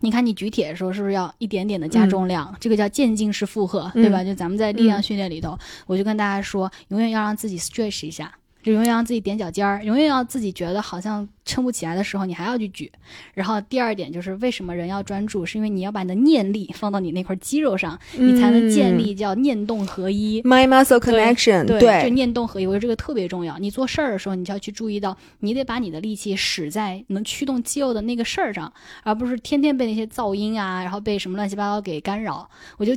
S2: 你看你举铁的时候是不是要一点点的加重量？这个叫渐进式负荷，对吧？就咱们在力量训练里头，我就跟大家说，永远要让自己 stretch 一下。就永远让自己踮脚尖儿，永远要自己觉得好像撑不起来的时候，你还要去举。然后第二点就是为什么人要专注，是因为你要把你的念力放到你那块肌肉上，你才能建立叫念动合一。
S1: mind muscle
S2: 对
S1: connection，
S2: 对，就念动合一，我觉得这个特别重要。你做事儿的时候，你就要去注意到，你得把你的力气使在能驱动肌肉的那个事儿上，而不是天天被那些噪音啊，然后被什么乱七八糟给干扰。我就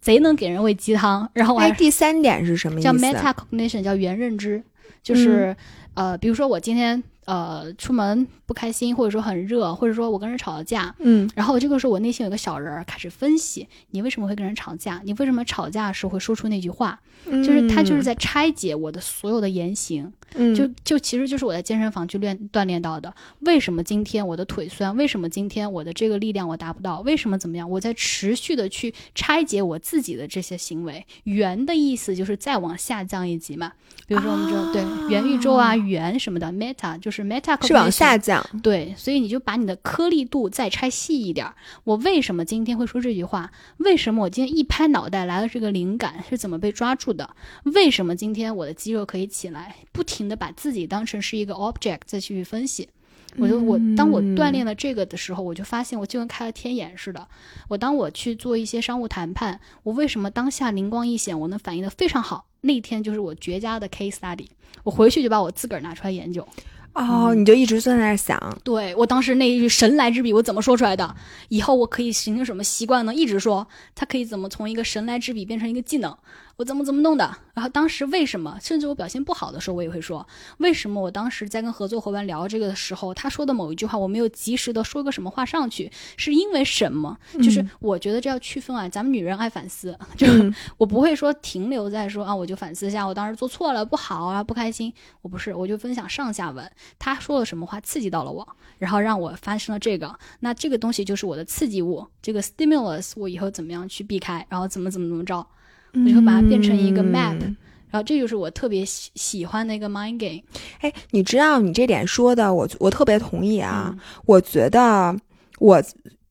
S2: 贼能给人喂鸡汤，然后还
S1: 第三点是什么意思？
S2: 叫 meta cognition，叫原认知，就是、呃，比如说我今天呃出门不开心，或者说很热，或者说我跟人吵了架，
S1: 嗯
S2: 然后这个时候我内心有个小人儿开始分析，你为什么会跟人吵架？你为什么吵架的时候会说出那句话？嗯就是他就是在拆解我的所有的言行，
S1: 嗯
S2: 就就其实就是我在健身房去练锻炼到的。为什么今天我的腿酸？为什么今天我的这个力量我达不到？为什么怎么样？我在持续的去拆解我自己的这些行为。圆的意思就是再往下降一级嘛，比如说我们知道、对元宇宙啊、圆什么的，meta 就是 meta
S1: 是往下降。
S2: 对，所以你就把你的颗粒度再拆细一点儿。我为什么今天会说这句话？为什么我今天一拍脑袋来了这个灵感是怎么被抓住的？为什么今天我的肌肉可以起来？不停的把自己当成是一个 object 再去分析。我就我当我锻炼了这个的时候，我就发现我就跟开了天眼似的。我当我去做一些商务谈判，我为什么当下灵光一现，我能反应的非常好？那天就是我绝佳的 case study。我回去就把我自个儿拿出来研究。
S1: 哦，你就一直在那儿想，
S2: 对我当时那一句神来之笔，我怎么说出来的？以后我可以形成什么习惯呢？一直说，它可以怎么从一个神来之笔变成一个技能？我怎么怎么弄的？然后当时为什么？甚至我表现不好的时候，我也会说，为什么我当时在跟合作伙伴聊这个的时候，他说的某一句话，我没有及时的说个什么话上去，是因为什么？就是我觉得这要区分啊，咱们女人爱反思，就、我不会说停留在说啊，我就反思一下，我当时做错了，不好啊，不开心。我不是，我就分享上下文，他说了什么话刺激到了我，然后让我发生了这个，那这个东西就是我的刺激物，这个 stimulus 我以后怎么样去避开，然后怎么怎么怎么着，我就会把它变成一个 map，、
S1: 嗯
S2: 然后这就是我特别喜喜欢的一个 mind game。
S1: 哎，你知道你这点说的，我我特别同意啊。
S2: 嗯
S1: 我觉得我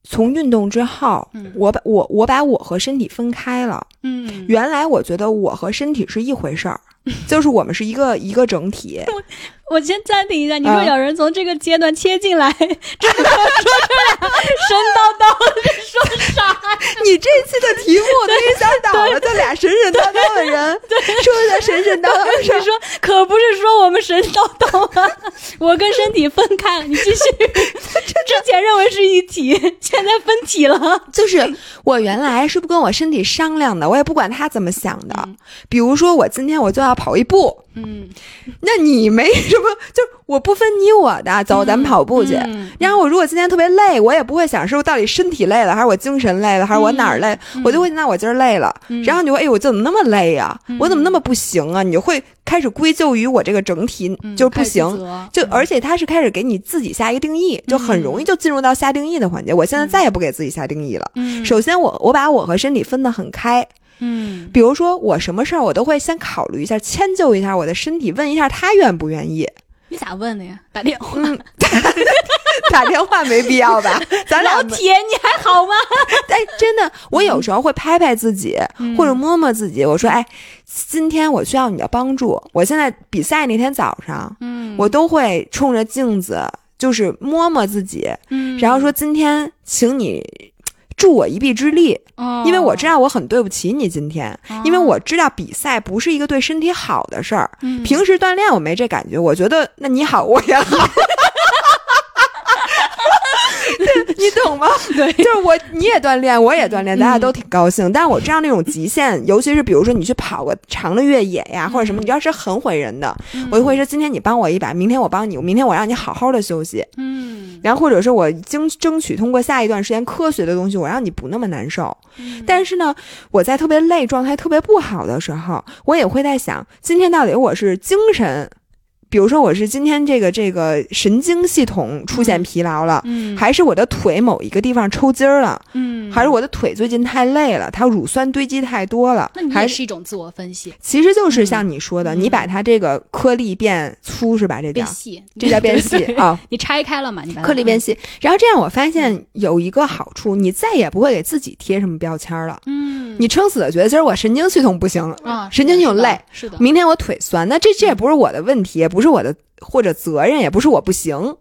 S1: 从运动之后，
S2: 嗯
S1: 我把我我把我和身体分开了。
S2: 嗯，
S1: 原来我觉得我和身体是一回事儿，就是我们是一个一个整体。
S2: 我先暂停一下，你说
S1: 啊
S2: 有人从这个阶段切进来，这个说这俩神叨叨的说啥？
S1: 你这期的题目我都给想倒了，这俩神神叨叨的人 说的神神叨叨
S2: 你
S1: 上。
S2: 说可不是说我们神叨叨啊，我跟身体分开了。你继续，之前认为是一体，现在分体了。
S1: 就是我原来是不跟我身体商量的，我也不管他怎么想的。
S2: 嗯
S1: 比如说我今天我就要跑一步，
S2: 嗯，
S1: 那你没什么，就是我不分你我的，走，咱们跑步去。
S2: 嗯
S1: 然后我如果今天特别累，我也不会想是我到底身体累了，还是我精神累了，还是我哪儿累，我就会那我今儿累了。
S2: 嗯
S1: 然后你就会，哎呦，我怎么那么累呀、我怎么那么不行啊？你就会开始归咎于我这个整体、
S2: 嗯
S1: 就是不行。
S2: 责
S1: 就
S2: 嗯
S1: 而且他是开始给你自己下一个定义，就很容易就进入到下定义的环节。我现在再也不给自己下定义了。
S2: 嗯
S1: 首先我，我把我和身体分得很开，
S2: 嗯，
S1: 比如说我什么事儿，我都会先考虑一下，迁就一下我的身体，问一下他愿不愿意。
S2: 你咋问的呀？打电话。
S1: 嗯，打电话没必要吧？咱俩
S2: 老铁，你还好吗？
S1: 哎，真的，我有时候会拍拍自己，
S2: 嗯
S1: 或者摸摸自己。我说，哎，今天我需要你的帮助。我现在比赛那天早上，
S2: 嗯
S1: 我都会冲着镜子，就是摸摸自己，
S2: 嗯
S1: 然后说今天请你助我一臂之力，
S2: 哦
S1: 因为我知道我很对不起你今天，
S2: 哦
S1: 因为我知道比赛不是一个对身体好的事儿。
S2: 嗯
S1: 平时锻炼我没这感觉，我觉得那你好我也好。对你懂吗？
S2: 对
S1: 就是我你也锻炼，我也锻炼，大家都挺高兴。但是我知道那种极限，尤其是比如说你去跑个长的越野呀，或者什么，你要是很毁人的，我就会说今天你帮我一把，明天我帮你，明天我让你好好的休息。
S2: 嗯，
S1: 然后或者是我争争取通过下一段时间科学的东西，我让你不那么难受。但是呢，我在特别累、状态特别不好的时候，我也会在想，今天到底我是精神，比如说我是今天这个这个神经系统出现疲劳了，
S2: 嗯。
S1: 还是我的腿某一个地方抽筋儿了，
S2: 嗯，
S1: 还是我的腿最近太累了，它乳酸堆积太多了
S2: 那你，
S1: 还是
S2: 也是一种自我分析，
S1: 其实就是像你说的，
S2: 嗯。
S1: 你把它这个颗粒变粗是吧？这叫？
S2: 变细，
S1: 这叫变细
S2: 对。
S1: 啊。
S2: 你拆开了嘛？你把
S1: 颗粒变细，然后这样我发现有一个好处，你再也不会给自己贴什么标签了。
S2: 嗯，
S1: 你撑死了，觉得今儿我神经系统不行了，
S2: 啊，
S1: 神经系统
S2: 是的
S1: 累，
S2: 是的，
S1: 明天我腿酸，那这这也不是我的问题，也不是我的或者责任，也不是我不行，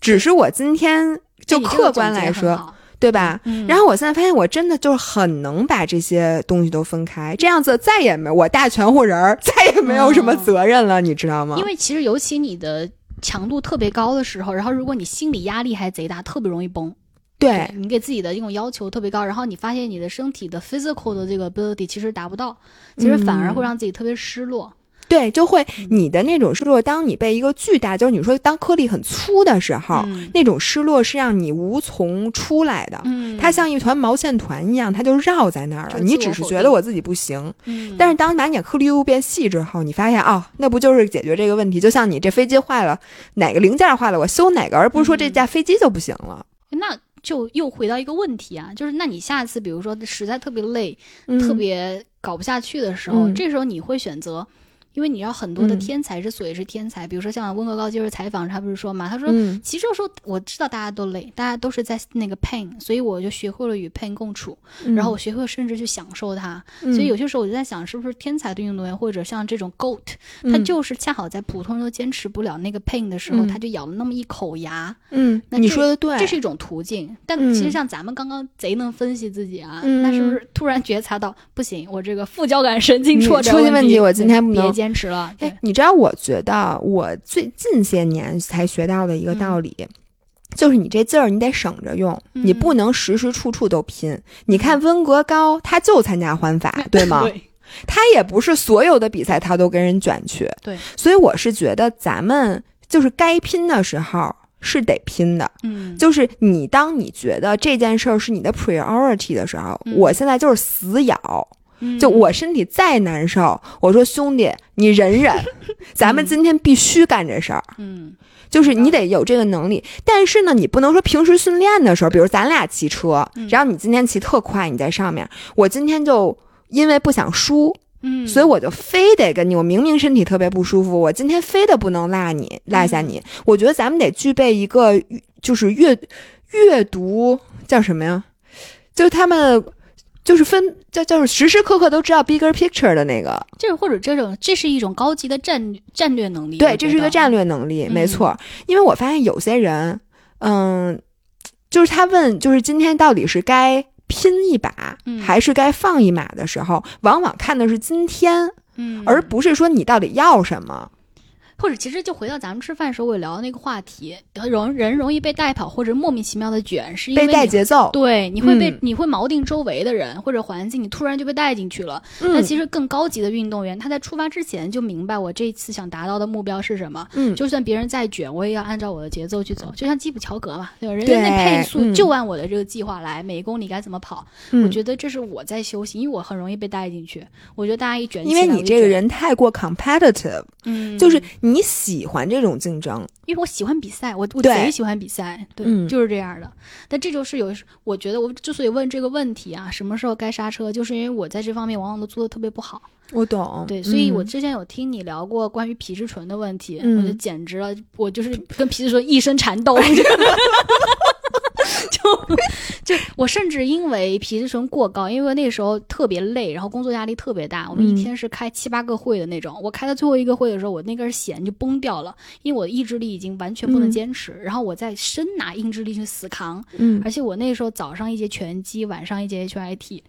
S1: 只是我今天就客观来说，对吧？
S2: 嗯
S1: 然后我现在发现，我真的就是很能把这些东西都分开，这样子再也没我大全乎人儿，再也没有什么
S2: 哦
S1: 责任了，你知道吗？
S2: 因为其实尤其你的强度特别高的时候，然后如果你心理压力还贼大，特别容易崩。
S1: 对
S2: 你给自己的一种要求特别高，然后你发现你的身体的 physical 的这个 ability 其实达不到，其实反而会让自己特别失落。
S1: 对，就会
S2: 嗯
S1: 你的那种失落，当你被一个巨大，就是你说当颗粒很粗的时候，
S2: 嗯
S1: 那种失落是让你无从出来的。
S2: 嗯
S1: 它像一团毛线团一样，它就绕在那儿了。你只是觉得我自己不行，
S2: 嗯，
S1: 但是当你把你的颗粒物变细之后，你发现哦，那不就是解决这个问题？就像你这飞机坏了，哪个零件坏了，我修哪个，而不是说这
S2: 嗯
S1: 架飞机就不行了。
S2: 那就又回到一个问题啊，就是那你下次比如说实在特别累、
S1: 嗯
S2: 特别搞不下去的时候，
S1: 嗯
S2: 这时候你会选择。因为你知道很多的
S1: 嗯。
S2: 天才之所以是天才，比如说像温格高接受采访，他不是说嘛，他说
S1: 嗯。
S2: 其实有时候我知道大家都累，大家都是在那个 pain，所以我就学会了与 pain 共处，然后我学会甚至去享受它。
S1: 嗯
S2: 所以有些时候我就在想，是不是天才的运动员或者像这种 goat，、他
S1: 嗯。
S2: 就是恰好在普通人都坚持不了那个 pain 的时候，
S1: 嗯。
S2: 他就咬了那么一口牙，
S1: 嗯，你
S2: 那你
S1: 说的对，
S2: 这是一种途径。但
S1: 嗯
S2: 其实像咱们刚刚贼能分析自己啊，
S1: 嗯
S2: 那是不是突然觉察到不行，我这个副交感神经
S1: 你
S2: 挫折问
S1: 出现问题我今天不
S2: 别
S1: 能
S2: 坚持了。
S1: 哎，你知道，我觉得我最近些年才学到的一个道理。就是你这劲儿，你得省着用，
S2: 嗯
S1: 你不能时时处处都拼。你看温格高，他就参加环法，对吗？
S2: 对，
S1: 他也不是所有的比赛他都跟人卷去。
S2: 对，
S1: 所以我是觉得咱们就是该拼的时候是得拼的。
S2: 嗯，
S1: 就是你当你觉得这件事儿是你的 priority 的时候，
S2: 嗯
S1: 我现在就是死咬。
S2: 嗯
S1: 就我身体再难受，我说兄弟，你忍忍，咱们今天必须干这事儿。
S2: 嗯
S1: 就是你得有这个能力，但是呢，你不能说平时训练的时候，比如咱俩骑车，
S2: 嗯
S1: 然后你今天骑特快，你在上面，我今天就因为不想输，
S2: 嗯，
S1: 所以我就非得跟你，我明明身体特别不舒服，我今天非得不能落你落下你。我觉得咱们得具备一个就是阅阅读叫什么呀？就是他们就是分叫就是时时刻刻都知道 bigger picture 的那个，
S2: 就是或者这种，这是一种高级的战战略能力。
S1: 对，这是一个战略能力，
S2: 嗯
S1: 没错。因为我发现有些人，嗯，就是他问，就是今天到底是该拼一把，
S2: 嗯
S1: 还是该放一马的时候，往往看的是今天，
S2: 嗯，
S1: 而不是说你到底要什么。
S2: 或者其实就回到咱们吃饭的时候我聊的那个话题，容人容易被带跑或者莫名其妙的卷，是因为
S1: 被带节奏，
S2: 对，你会被、
S1: 嗯
S2: 你会锚定周围的人或者环境，你突然就被带进去了。
S1: 嗯
S2: 那其实更高级的运动员，他在出发之前就明白我这一次想达到的目标是什么。
S1: 嗯，
S2: 就算别人再卷，我也要按照我的节奏去走。就像基普乔格嘛，对吧？人家那配速
S1: 嗯
S2: 就按我的这个计划来，每一公里该怎么跑。
S1: 嗯
S2: 我觉得这是我在修行，因为我很容易被带进去。我觉得大家一卷起
S1: 因，为你这个人太过 competitive，、
S2: 嗯，
S1: 就是你你喜欢这种竞争，
S2: 因为我喜欢比赛，我我
S1: 对
S2: 贼喜欢比赛，对，
S1: 嗯
S2: 就是这样的。但这就是有，我觉得我之所以问这个问题啊，什么时候该刹车，就是因为我在这方面往往都做的特别不好。
S1: 我懂。
S2: 对，所以我
S1: 嗯
S2: 之前有听你聊过关于皮质醇的问题，
S1: 嗯
S2: 我就简直了，我就是跟皮质醇一身缠斗。就就我甚至因为皮质醇过高，因为那个时候特别累，然后工作压力特别大，我们
S1: 嗯
S2: 一天是开七八个会的那种。我开到最后一个会的时候，我那根弦就崩掉了，因为我的意志力已经完全不能
S1: 嗯
S2: 坚持，然后我再生拿意志力去死扛，
S1: 嗯
S2: 而且我那时候早上一节拳击，晚上一节 HIT，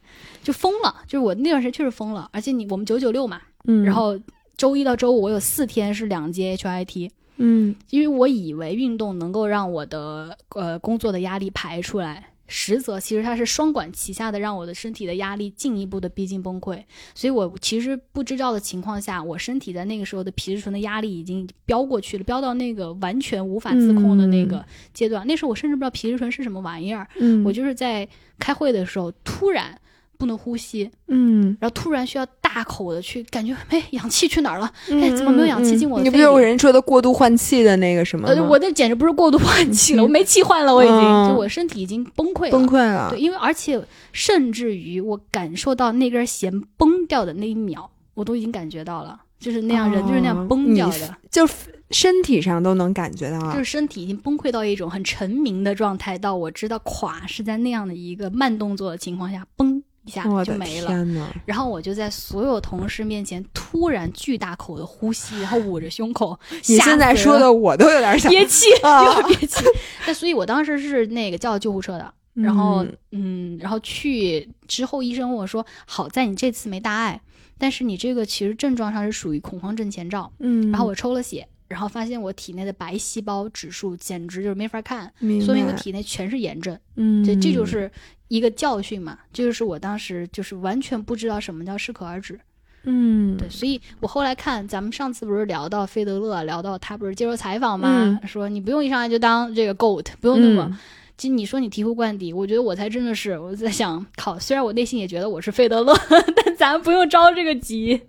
S2: 就疯了。就是我那段时间确实疯了，而且你我们九九六嘛，
S1: 嗯，
S2: 然后周一到周五我有四天是两节 HIT，
S1: 嗯
S2: 因为我以为运动能够让我的呃工作的压力排出来。实则其实它是双管齐下的，让我的身体的压力进一步的逼近崩溃。所以我其实不知道的情况下，我身体在那个时候的皮质醇的压力已经飙过去了，飙到那个完全无法自控的那个阶段。那时候我甚至不知道皮质醇是什么玩意儿，
S1: 嗯，
S2: 我就是在开会的时候突然不能呼吸，
S1: 嗯，
S2: 然后突然需要大口的去感觉，哎，氧气去哪儿了？
S1: 嗯
S2: 哎，怎么没有氧气进我的
S1: 你不？有人说的过度换气的那个什么？
S2: 呃，我那简直不是过度换气了，
S1: 嗯
S2: 我没气换了，我已经，
S1: 嗯
S2: 就我身体已经崩溃了。
S1: 崩溃了。
S2: 对，因为而且甚至于我感受到那根弦崩掉的那一秒，我都已经感觉到了，就是那样人就是那样崩掉的，
S1: 就身体上都能感觉到
S2: 就是身体已经崩溃到一种很沉迷的状态，到我知道垮是在那样的一个慢动作的情况下，嘣一下就没了。然后我就在所有同事面前突然巨大口的呼吸，然后捂着胸口。
S1: 你现在说的我都有点想
S2: 憋气，
S1: 啊
S2: 又憋气。那所以我当时是那个叫救护车的，然后
S1: 嗯
S2: 嗯，然后去之后医生问我说，好在你这次没大碍，但是你这个其实症状上是属于恐慌症前兆。
S1: 嗯，
S2: 然后我抽了血，然后发现我体内的白细胞指数简直就是没法看，说明我体内全是炎症。
S1: 嗯，
S2: 这这就是一个教训嘛，这就是我当时就是完全不知道什么叫适可而止。
S1: 嗯，
S2: 对，所以我后来看咱们上次不是聊到费德勒，聊到他不是接受采访吗？说你不用一上来就当这个 GOAT，不用那么。
S1: 嗯
S2: 其实你说你醍醐灌顶，我觉得我才真的是我在想，靠，虽然我内心也觉得我是费德勒，但咱不用着这个急。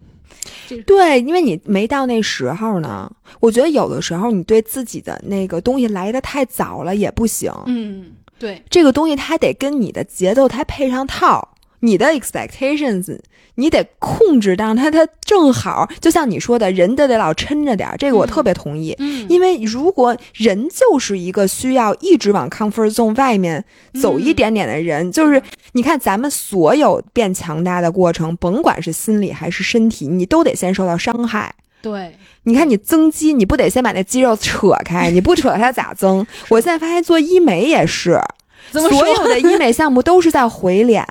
S1: 对，因为你没到那时候呢。我觉得有的时候你对自己的那个东西来的太早了也不行，
S2: 嗯，对，
S1: 这个东西它得跟你的节奏它配上套。你的 expectations，你得控制让它它正好，就像你说的，人都得老抻着点儿，这个我
S2: 嗯
S1: 特别同意。
S2: 嗯，
S1: 因为如果人就是一个需要一直往 comfort zone 外面走一
S2: 嗯
S1: 点点的人，就是你看咱们所有变强大的过程，甭管是心理还是身体，你都得先受到伤害。
S2: 对，
S1: 你看你增肌，你不得先把那肌肉扯开？你不扯开它咋增？我现在发现做医美也是，所有？的医美项目都是在回脸。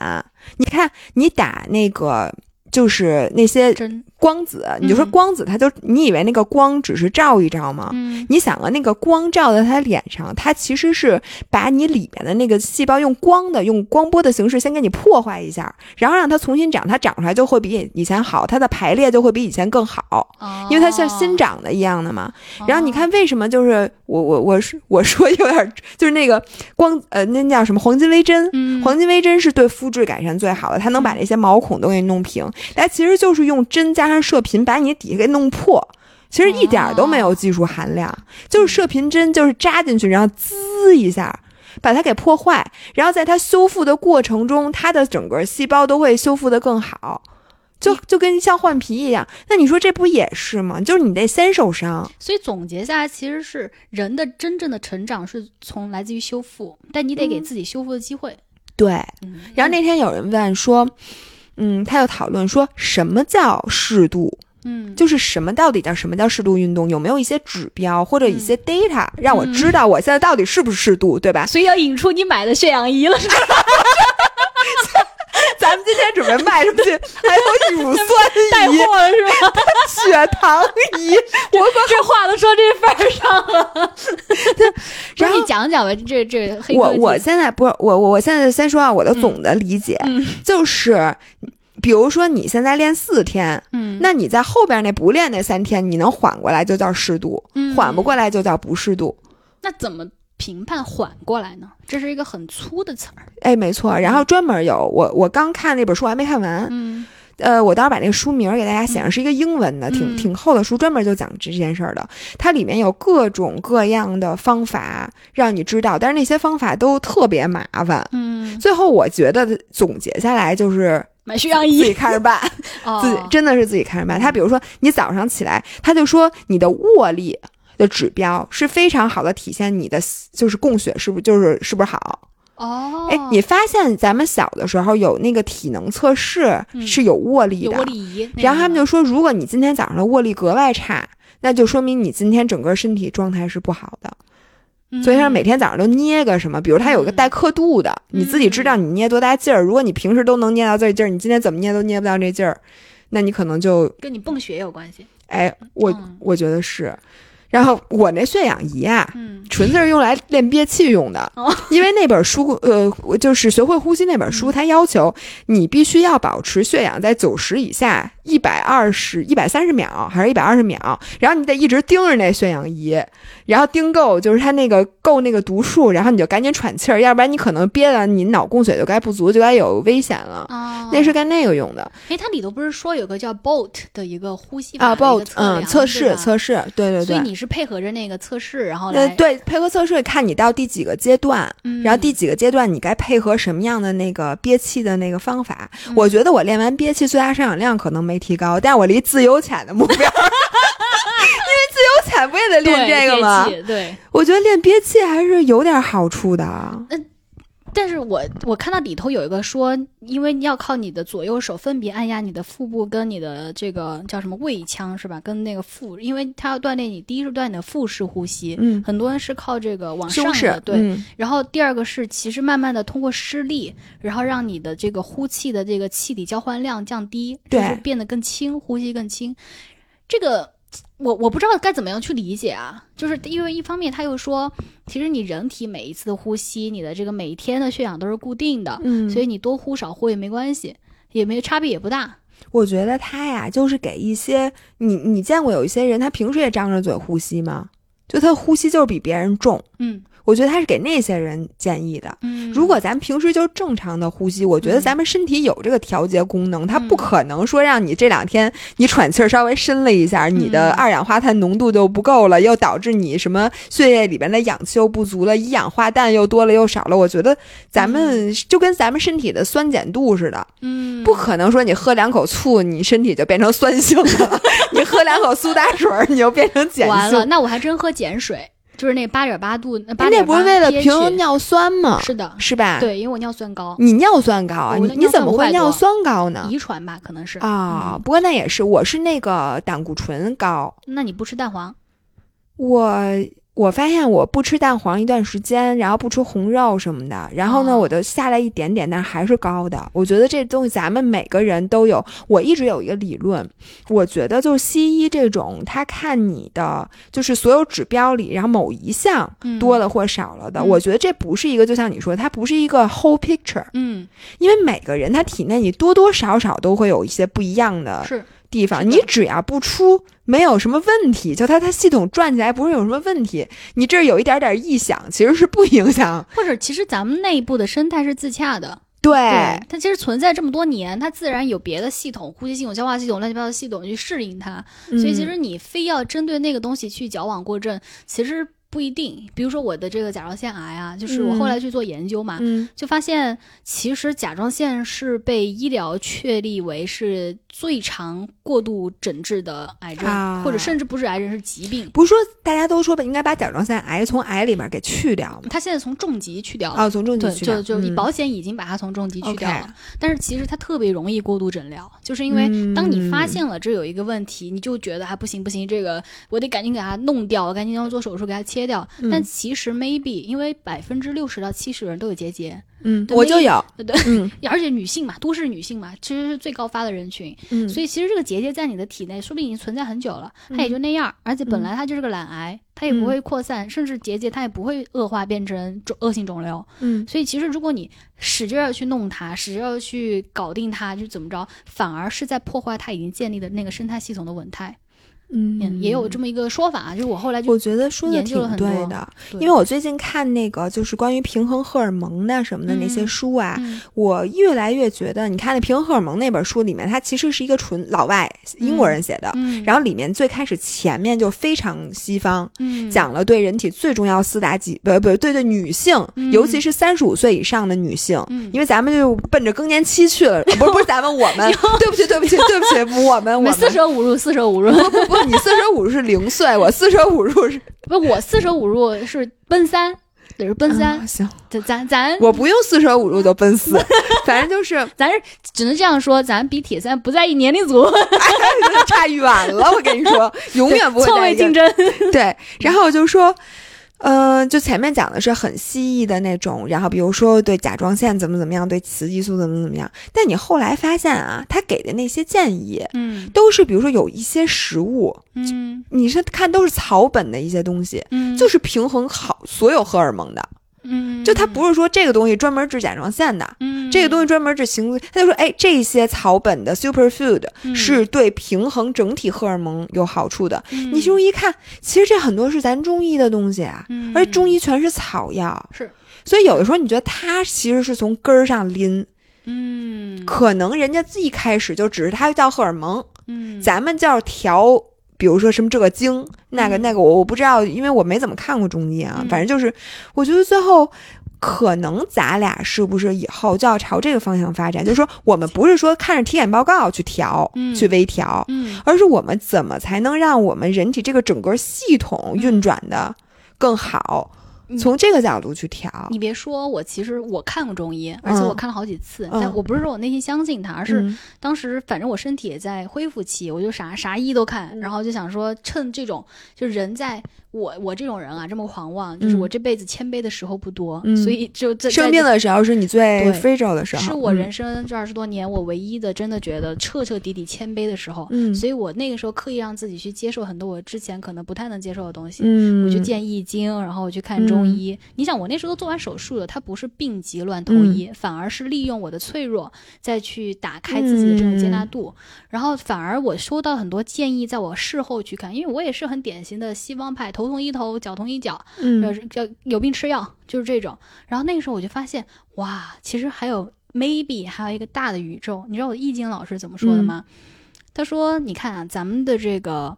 S1: 你看你打那个。就是那些
S2: 真，
S1: 光子，你就说
S2: 嗯。
S1: 光子，它就你以为那个光只是照一照吗？
S2: 嗯，
S1: 你想啊，那个光照在他脸上，它其实是把你里面的那个细胞用光的、用光波的形式先给你破坏一下，然后让它重新长，它长出来就会比以前好，它的排列就会比以前更好，因为它像新长的一样的嘛。
S2: 哦，
S1: 然后你看为什么就是我我我是我说有点就是那个光呃那叫什么黄金微针，
S2: 嗯，
S1: 黄金微针是对肤质改善最好的，它能把那些毛孔都给你弄平。它其实就是用针加上射频把你底下给弄破，其实一点儿都没有技术含量，就是射频针就是扎进去，然后滋一下。把它给破坏，然后在它修复的过程中，它的整个细胞都会修复的更好，就就跟像换皮一样。那你说这不也是吗？就是你得先受伤，
S2: 所以总结下来，其实是人的真正的成长是从来自于修复，但你得给自己修复的机会。
S1: 对。
S2: 嗯，
S1: 然后那天有人问说，嗯，他又讨论说什么叫适度，
S2: 嗯，
S1: 就是什么到底叫什么叫适度运动？有没有一些指标或者一
S2: 嗯
S1: 些 data 让我知道我现在到底是不是适度，对吧？
S2: 所以要引出你买的血氧仪了，是吧？
S1: 咱们今天准备卖出去，还有乳酸仪、
S2: 货了是吧？
S1: 血糖仪，我
S2: 这话都说这份儿上了。
S1: 然后
S2: 你讲讲吧，这这黑
S1: 我我现在不是我我我现在先说啊，我的总的理解、
S2: 嗯。
S1: 就是，比如说你现在练四天，
S2: 嗯，
S1: 那你在后边那不练那三天，你能缓过来就叫适度，
S2: 嗯。
S1: 缓不过来就叫不适度。
S2: 那怎么评判缓过来呢？这是一个很粗的词儿。
S1: 哎，没错。然后专门有我我刚看那本书我还没看完，
S2: 嗯
S1: 呃，我到时候把那个书名儿给大家写上，是一个英文的，挺
S2: 嗯
S1: 挺厚的书，专门就讲这件事儿的。它里面有各种各样的方法让你知道，但是那些方法都特别麻烦。
S2: 嗯，
S1: 最后我觉得总结下来就是
S2: 买血氧
S1: 自己
S2: 仪，
S1: 开始办，
S2: 哦
S1: 自己真的是自己开始办。他比如说你早上起来，他就说你的握力的指标是非常好的体现你的就是供血是不是就是是不是好。
S2: 哦，
S1: 哎，你发现咱们小的时候有那个体能测试
S2: 嗯
S1: 是有握力的，
S2: 有握力仪，
S1: 然后他们就说，如果你今天早上的握力格外差，那就说明你今天整个身体状态是不好的。所以他
S2: 嗯
S1: 每天早上都捏个什么，比如他有个带刻度的，你自己知道你捏多大劲儿。如果你平时都能捏到这劲儿，你今天怎么捏都捏不到这劲儿，那你可能就
S2: 跟你泵血有关系。
S1: 哎，我
S2: 嗯
S1: 我觉得是。然后我那血氧仪啊，
S2: 嗯，
S1: 纯粹是用来练憋气用的
S2: 哦，
S1: 因为那本书，呃，就是学会呼吸那本书，它要求你必须要保持血氧在九十以下，一百二十、一百三十秒还是一百二十秒，然后你得一直盯着那血氧仪，然后盯够，就是它那个够那个读数，然后你就赶紧喘气儿，要不然你可能憋的你脑供血就该不足，就该有危险了。
S2: 哦，
S1: 那是干那个用的
S2: 哎，它里头不是说有个叫 Bolt 的一个呼吸
S1: 啊
S2: 法的一个
S1: ，BOT，嗯，测试测试，对对对。
S2: 所以你是配合着那个测试，然后
S1: 呃，
S2: 来，
S1: 对，配合测试看你到第几个阶段，
S2: 嗯
S1: 然后第几个阶段你该配合什么样的那个憋气的那个方法？
S2: 嗯
S1: 我觉得我练完憋气最大摄氧量可能没提高，但是我离自由潜的目标，因为自由潜不也得练这个吗？
S2: 对，
S1: 我觉得练憋气还是有点好处的。
S2: 但是我我看到里头有一个说，因为你要靠你的左右手分别按压你的腹部跟你的这个叫什么胃腔是吧？跟那个腹，因为它要锻炼你，第一是锻炼你的腹式呼吸，
S1: 嗯，
S2: 很多人是靠这个往上的，对。
S1: 嗯
S2: 然后第二个是，其实慢慢的通过施力，然后让你的这个呼气的这个气体交换量降低，就是
S1: 对
S2: 变得更轻，呼吸更轻。这个我我不知道该怎么样去理解啊，就是因为一方面他又说，其实你人体每一次的呼吸，你的这个每一天的血氧都是固定的，
S1: 嗯，
S2: 所以你多呼少呼也没关系，也没差别也不大。
S1: 我觉得他呀，就是给一些你你见过有一些人，他平时也张着嘴呼吸吗？就他呼吸就是比别人重。
S2: 嗯
S1: 我觉得他是给那些人建议的。
S2: 嗯，
S1: 如果咱们平时就是正常的呼吸，我觉得
S2: 嗯。
S1: 咱们身体有这个调节功能，它不
S2: 嗯。
S1: 可能说让你这两天你喘气儿稍微深了一下，你的
S2: 嗯。
S1: 二氧化碳浓度就不够了，又导致你什么血液里边的氧气又不足了，一氧化氮又多了又少了。我觉得咱们就跟咱们身体的酸碱度似的，
S2: 嗯。
S1: 不可能说你喝两口醋，你身体就变成酸性了；你喝两口苏打水儿，你就变成碱
S2: 完了，那我还真喝碱水，就是那八点八度，八
S1: 那
S2: 点
S1: 不是为了平衡尿酸吗？
S2: 是的，
S1: 是吧？，
S2: 对，因为我尿酸高，
S1: 你尿酸高啊？你你怎么
S2: 酸500多
S1: 会尿酸高呢？
S2: 遗传吧，可能是
S1: 啊，
S2: 嗯
S1: 不过那也是，我是那个胆固醇高，
S2: 那你不吃蛋黄？
S1: 我我发现我不吃蛋黄一段时间，然后不吃红肉什么的，然后呢，
S2: 哦。
S1: 我就下来一点点，但是还是高的。我觉得这东西咱们每个人都有。我一直有一个理论，我觉得就是西医这种，他看你的就是所有指标里，然后某一项
S2: 嗯。
S1: 多了或少了的，
S2: 嗯。
S1: 我觉得这不是一个，就像你说，它不是一个 whole picture，
S2: 嗯，
S1: 因为每个人他体内你多多少少都会有一些不一样的
S2: 是
S1: 地方，你只要不出没有什么问题，就它它系统转起来不是有什么问题，你这儿有一点点异响，其实是不影响。
S2: 或者其实咱们内部的生态是自洽的，
S1: 对，
S2: 它其实存在这么多年，它自然有别的系统，呼吸系统、消化系统、乱七八糟的系统去适应它，所以其
S1: 嗯。
S2: 实你非要针对那个东西去矫枉过正，其实不一定。比如说我的这个甲状腺癌啊，就是我后来去做研究嘛，
S1: 嗯
S2: 就发现其实甲状腺是被医疗确立为是最常过度诊治的癌症，
S1: 啊
S2: 或者甚至不是癌症是疾病。
S1: 不是说大家都说吧，应该把甲状腺癌从癌里面给去掉吗？
S2: 它现在从重疾去掉了。
S1: 啊，从重，疾去掉，
S2: 就就
S1: 嗯
S2: 保险已经把它从重疾去掉了但是其实它特别容易过度诊疗，就是因为当你发现了这有一个问题，你就觉得还不行不行，这个我得赶紧给它弄掉，赶紧要做手术给它切掉。
S1: 嗯
S2: 但其实 maybe 因为百分之六十到七十人都有结节，
S1: 嗯，
S2: 对
S1: 我就有，
S2: 对对，
S1: 嗯
S2: 而且女性嘛，都市女性嘛，其实是最高发的人群，
S1: 嗯，
S2: 所以其实这个结节在你的体内说不定已经存在很久了，它也就那样，而且本来它就是个懒癌，它也不会扩散，甚至结节它也不会恶化变成肿恶性肿瘤。
S1: 嗯
S2: 所以其实如果你使劲要去弄它，使劲要去搞定它，就怎么着，反而是在破坏它已经建立的那个生态系统的稳态。
S1: 嗯。
S2: 也有这么一个说法，就是我后来就
S1: 我觉得说的挺对的，
S2: 对。
S1: 因为我最近看那个就是关于平衡荷尔蒙的什么的那些
S2: 嗯
S1: 书啊，
S2: 嗯。
S1: 我越来越觉得，你看那《平衡荷尔蒙》那本书里面，它其实是一个纯老外英国人写的，
S2: 嗯，
S1: 然后里面最开始前面就非常西方，
S2: 嗯。
S1: 讲了对人体最重要四大几不不对对女性，
S2: 嗯
S1: 尤其是三十五岁以上的女性，
S2: 嗯
S1: 因为咱们就奔着更年期去了，不是不是咱们我们，对不起对不起对不起，我们 我们
S2: 我们四舍五入，四舍五入，
S1: 不不不，你四舍五入是零岁，我四舍五入是
S2: 不，我四舍五入是奔三，得是奔三
S1: 啊，行，
S2: 咱咱咱
S1: 我不用四舍五入就奔四，反正就是
S2: 咱是只能这样说，咱比铁三不在一年龄组，
S1: 差远了，我跟你说，永远不会
S2: 错位竞争。
S1: 对，然后我就说，呃，就前面讲的是很蜥蜴的那种，然后比如说对甲状腺怎么怎么样，对雌激素怎么怎么样，但你后来发现啊，他给的那些建议
S2: 嗯
S1: 都是，比如说有一些食物，
S2: 嗯
S1: 你是看都是草本的一些东西，
S2: 嗯，
S1: 就是平衡好所有荷尔蒙的，
S2: 嗯，
S1: 就他不是说这个东西专门治甲状腺的。
S2: 嗯。
S1: 这个东西专门治行，他就说，哎，这些草本的 superfood
S2: 嗯。
S1: 是对平衡整体荷尔蒙有好处的。
S2: 嗯。
S1: 你就一看，其实这很多是咱中医的东西啊，
S2: 嗯。
S1: 而中医全是草药，
S2: 是。
S1: 所以有的时候你觉得它其实是从根儿上拎，
S2: 嗯。
S1: 可能人家一开始就只是它叫荷尔蒙，
S2: 嗯。
S1: 咱们叫调，比如说什么这个经那个
S2: 嗯
S1: 那个，我我不知道，因为我没怎么看过中医啊，
S2: 嗯
S1: 反正就是我觉得最后。可能咱俩是不是以后就要朝这个方向发展？就是说，我们不是说看着体检报告去调、
S2: 嗯
S1: 去微调，
S2: 嗯
S1: 而是我们怎么才能让我们人体这个整个系统运转的更好？
S2: 嗯。
S1: 从这个角度去调。
S2: 你别说，我其实我看过中医，而且我看了好几次，
S1: 嗯。
S2: 但我不是说我内心相信他，而是
S1: 嗯。
S2: 当时反正我身体也在恢复期，我就啥啥医都看，
S1: 嗯。
S2: 然后就想说趁这种就人在我我这种人啊这么狂妄，就是
S1: 嗯。
S2: 我这辈子谦卑的时候不多，
S1: 嗯。
S2: 所以就在
S1: 生病的时候是你最
S2: 对
S1: fragile 的时候，
S2: 是我
S1: 嗯。
S2: 人生这二十多年我唯一的真的觉得彻彻底底谦卑的时候，
S1: 嗯。
S2: 所以我那个时候刻意让自己去接受很多我之前可能不太能接受的东西。
S1: 嗯，
S2: 我去见易经，然后我去看中医。你想，我那时候都做完手术了，它不是病急乱投医，
S1: 嗯。
S2: 反而是利用我的脆弱再去打开自己的这种接
S1: 嗯。
S2: 纳度。然后反而我收到很多建议，在我事后去看，因为我也是很典型的西方派，头痛医头，脚痛医脚，呃
S1: 嗯，
S2: 叫有病吃药，就是这种。然后那个时候我就发现，哇，其实还有 maybe 还有一个大的宇宙。你知道我易经老师怎么说的吗？他说：“你看啊，咱们的这个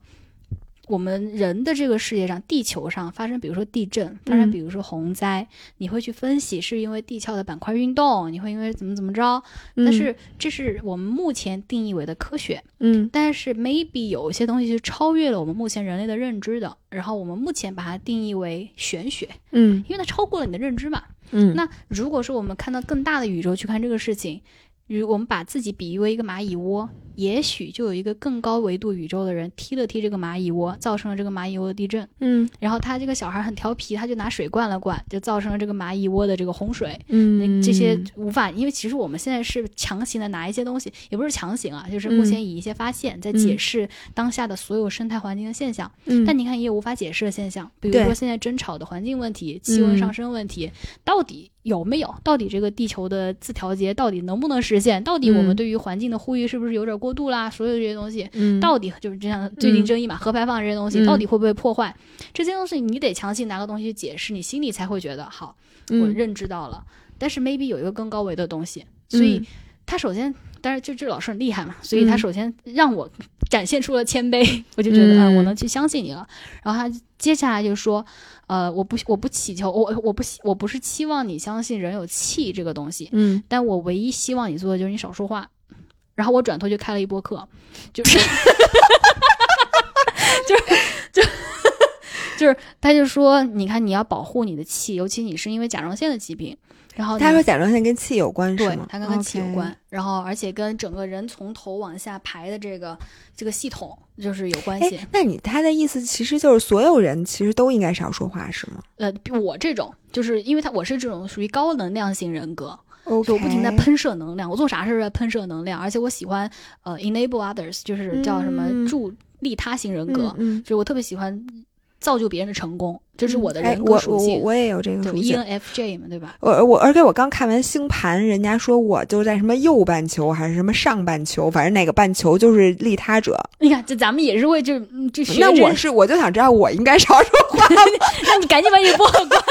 S2: 我们人的这个世界上，地球上发生，比如说地震，发生
S1: 嗯
S2: 比如说洪灾，你会去分析是因为地壳的板块运动，你会因为怎么怎么着。但是这是我们目前定义为的科学。
S1: 嗯
S2: 但是 maybe 有一些东西是超越了我们目前人类的认知的，然后我们目前把它定义为玄学，
S1: 嗯
S2: 因为它超过了你的认知嘛。
S1: 嗯，
S2: 那如果说我们看到更大的宇宙去看这个事情，如我们把自己比喻为一个蚂蚁窝，也许就有一个更高维度宇宙的人踢了踢这个蚂蚁窝，造成了这个蚂蚁窝的地震。
S1: 嗯
S2: 然后他这个小孩很调皮，他就拿水灌了灌，就造成了这个蚂蚁窝的这个洪水。
S1: 嗯
S2: 那这些无法，因为其实我们现在是强行的拿一些东西，也不是强行啊，就是目前以一些发现在解释当下的所有生态环境的现象。
S1: 嗯，
S2: 但你看，也有无法解释的现象，比如说现在争吵的环境问题、气温上升问题，到底有没有？到底这个地球的自调节到底能不能实现？到底我们
S1: 嗯
S2: 对于环境的呼吁是不是有点过度啦？所有这些东西，
S1: 嗯
S2: 到底就是这样，最近争议嘛，核排放这些东西
S1: 嗯
S2: 到底会不会破坏？这些东西你得强行拿个东西去解释，你心里才会觉得好，我
S1: 嗯
S2: 认知到了。但是 maybe 有一个更高维的东西，所以
S1: 嗯
S2: 他首先，但是就这老师很厉害嘛，所以他
S1: 嗯
S2: 首先让我展现出了谦卑，我就觉得啊、
S1: 嗯
S2: 我能去相信你了。然后他接下来就说，呃，我不我不祈求我我不希我不是期望你相信人有气这个东西，
S1: 嗯
S2: 但我唯一希望你做的就是你少说话。然后我转头就开了一波课，就是 就是就就是他就说，你看你要保护你的气，尤其你是因为甲状腺的疾病，然后
S1: 他说甲状腺跟气有关是
S2: 对
S1: 吗？，
S2: 它跟跟气有关然后而且跟整个人从头往下排的这个这个系统就是有关系。
S1: 哎。，那你他的意思其实就是所有人其实都应该少说话是吗？
S2: 呃，我这种就是因为他我是这种属于高能量型人格就我不停地在喷射能量，我做啥事喷射能量，而且我喜欢呃 enable others，就是叫什么
S1: 嗯。
S2: 助利他型人格，
S1: 嗯。
S2: 就是我特别喜欢造就别人的成功，这是我的
S1: 哎
S2: 人格
S1: 我我
S2: 属性。
S1: 我也有这个
S2: 对
S1: 属性。
S2: ，ENFJ 嘛，对吧？
S1: 我我而且我刚看完星盘，人家说我就在什么右半球还是什么上半球，反正哪个半球就是利他者。
S2: 你看，这咱们也是为这嗯这学
S1: 那我是我就想知道我应该少说话。
S2: 那你赶紧把你播客关。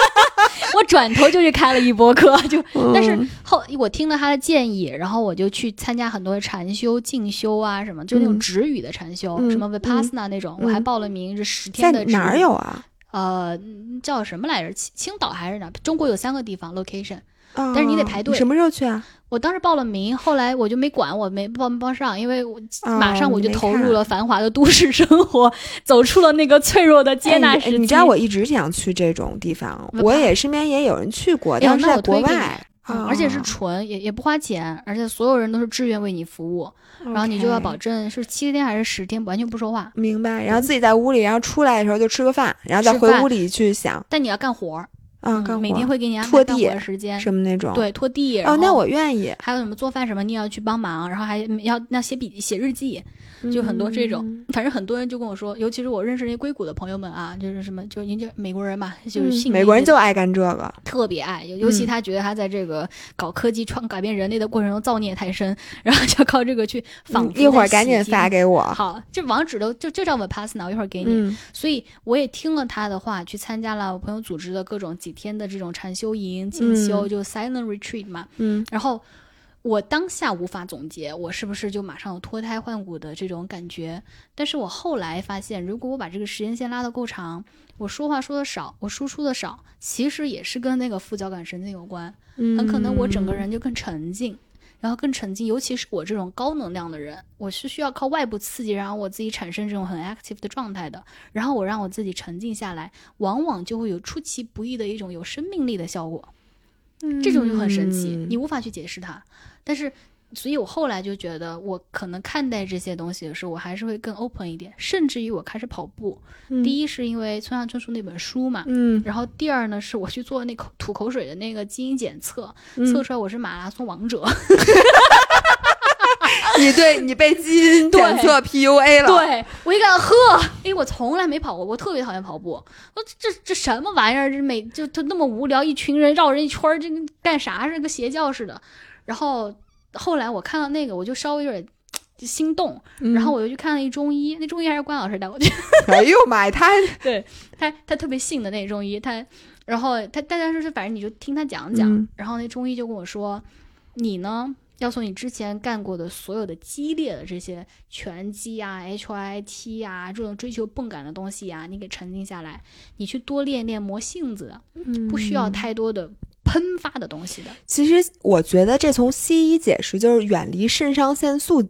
S2: 我转头就去开了一波课，就但是
S1: 嗯
S2: 后我听了他的建议，然后我就去参加很多禅修、静修啊什么，就那种
S1: 嗯
S2: 止语的禅修，
S1: 嗯
S2: 什么 vipassana 那种，我还
S1: 嗯
S2: 报了名，这十
S1: 在
S2: 天的
S1: 哪儿？有啊？
S2: 呃，嗯叫什么来着？青青岛还是哪？中国有三个地方 location。
S1: 但
S2: 是你得排队
S1: 什么时候去啊？
S2: 我当时报了名，后来我就没管，我没报没报上，因为我
S1: 哦
S2: 马上我就投入了繁华的都市生活，走出了那个脆弱的接纳
S1: 哎
S2: 时期。
S1: 你你知道我一直想去这种地方，
S2: 我
S1: 我也身边也有人去过，但是在国外，
S2: 嗯而且是
S1: 哦。
S2: 纯，也也不花钱，而且所有人都是志愿为你服务，然后你就要保证是七天还是十天完全不说话，
S1: 明白，然后自己在屋里，然后出来的时候就吃个饭，然后再回屋里去想
S2: 但你要干活儿，
S1: 啊，
S2: 嗯
S1: 干活
S2: 每天会给你安排干活
S1: 地
S2: 的时间，
S1: 什么那种。
S2: 对，拖地。
S1: 哦，那我愿意，
S2: 还有什么做饭什么，你也要去帮忙，然后还要那写笔写日记，就很多这种。
S1: 嗯
S2: 反正很多人就跟我说，尤其是我认识那些硅谷的朋友们啊，就是什么，就人家美国人嘛，就是
S1: 嗯
S2: 信
S1: 美国人就爱干这个，
S2: 特别爱，尤尤其
S1: 嗯
S2: 他觉得他在这个搞科技创改变人类的过程中造孽太深，然后就靠这个去仿
S1: 嗯一会儿赶紧发给我。
S2: 好，这网址都就就叫 Vipassana，我一会儿给你。
S1: 嗯
S2: 所以我也听了他的话，去参加了我朋友组织的各种几天的这种禅修营、进修，
S1: 嗯
S2: 就 Silent Retreat 嘛。
S1: 嗯
S2: 然后我当下无法总结我是不是就马上有脱胎换骨的这种感觉，但是我后来发现，如果我把这个时间线拉得够长，我说话说的少，我输出的少，其实也是跟那个副交感神经有关。
S1: 嗯，
S2: 很可能我整个人就更沉静，然后更沉静。尤其是我这种高能量的人，我是需要靠外部刺激，然后我自己产生这种很 active 的状态的。然后我让我自己沉静下来，往往就会有出其不意的一种有生命力的效果。这种就很神奇，
S1: 嗯
S2: 你无法去解释它。但是，所以我后来就觉得，我可能看待这些东西的时候，我还是会更 open 一点。甚至于我开始跑步，第
S1: 一，
S2: 是因为村上春树那本书嘛，
S1: 嗯，
S2: 然后第二呢，是我去做那口吐口水的那个基因检测，
S1: 嗯
S2: 测出来我是马拉松王者。
S1: 你对你被基因
S2: 对
S1: 检测 PUA 了，，
S2: 对我一看，呵，因为我从来没跑过，我特别讨厌跑步。我这这这什么玩意儿？这每就他那么无聊，一群人绕人一圈儿，这个干啥是个邪教似的。然后后来我看到那个，我就稍微有点。心动，
S1: 嗯。
S2: 然后我又去看了一中医，那中医还是关老师带我去，
S1: 哎呦妈呀，他
S2: 对他他特别信的那中医，他然后他大家说是反正你就听他讲讲，
S1: 嗯。
S2: 然后那中医就跟我说，你呢要从你之前干过的所有的激烈的这些拳击啊、HIT 啊这种追求泵感的东西啊，你给沉静下来，你去多练练磨性子，不需要太多的喷发的东西的。
S1: 其实我觉得这从西医解释就是远离肾上腺素，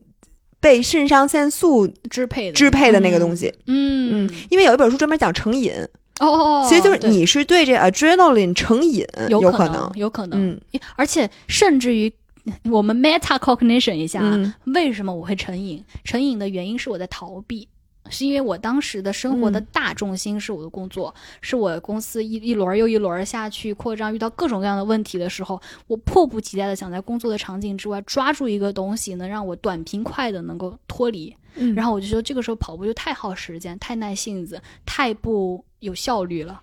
S1: 被肾上腺素
S2: 支配的
S1: 支配的那个东西。
S2: 嗯，嗯，
S1: 因为有一本书专门讲成瘾，
S2: 哦哦，哦
S1: 其实就是你是对这 adrenaline 成瘾，
S2: 有
S1: 可
S2: 能，有可能，
S1: 嗯
S2: 而且甚至于我们 meta cognition 一下为什么我会成瘾？成瘾的原因是我在逃避。是因为我当时的生活的
S1: 嗯
S2: 大重心是我的工作，是我公司一一轮儿又一轮儿下去扩张，遇到各种各样的问题的时候，我迫不及待的想在工作的场景之外抓住一个东西，能让我短平快的能够脱离。
S1: 嗯
S2: 然后我就说，这个时候跑步就太耗时间、太耐性子、太不有效率了，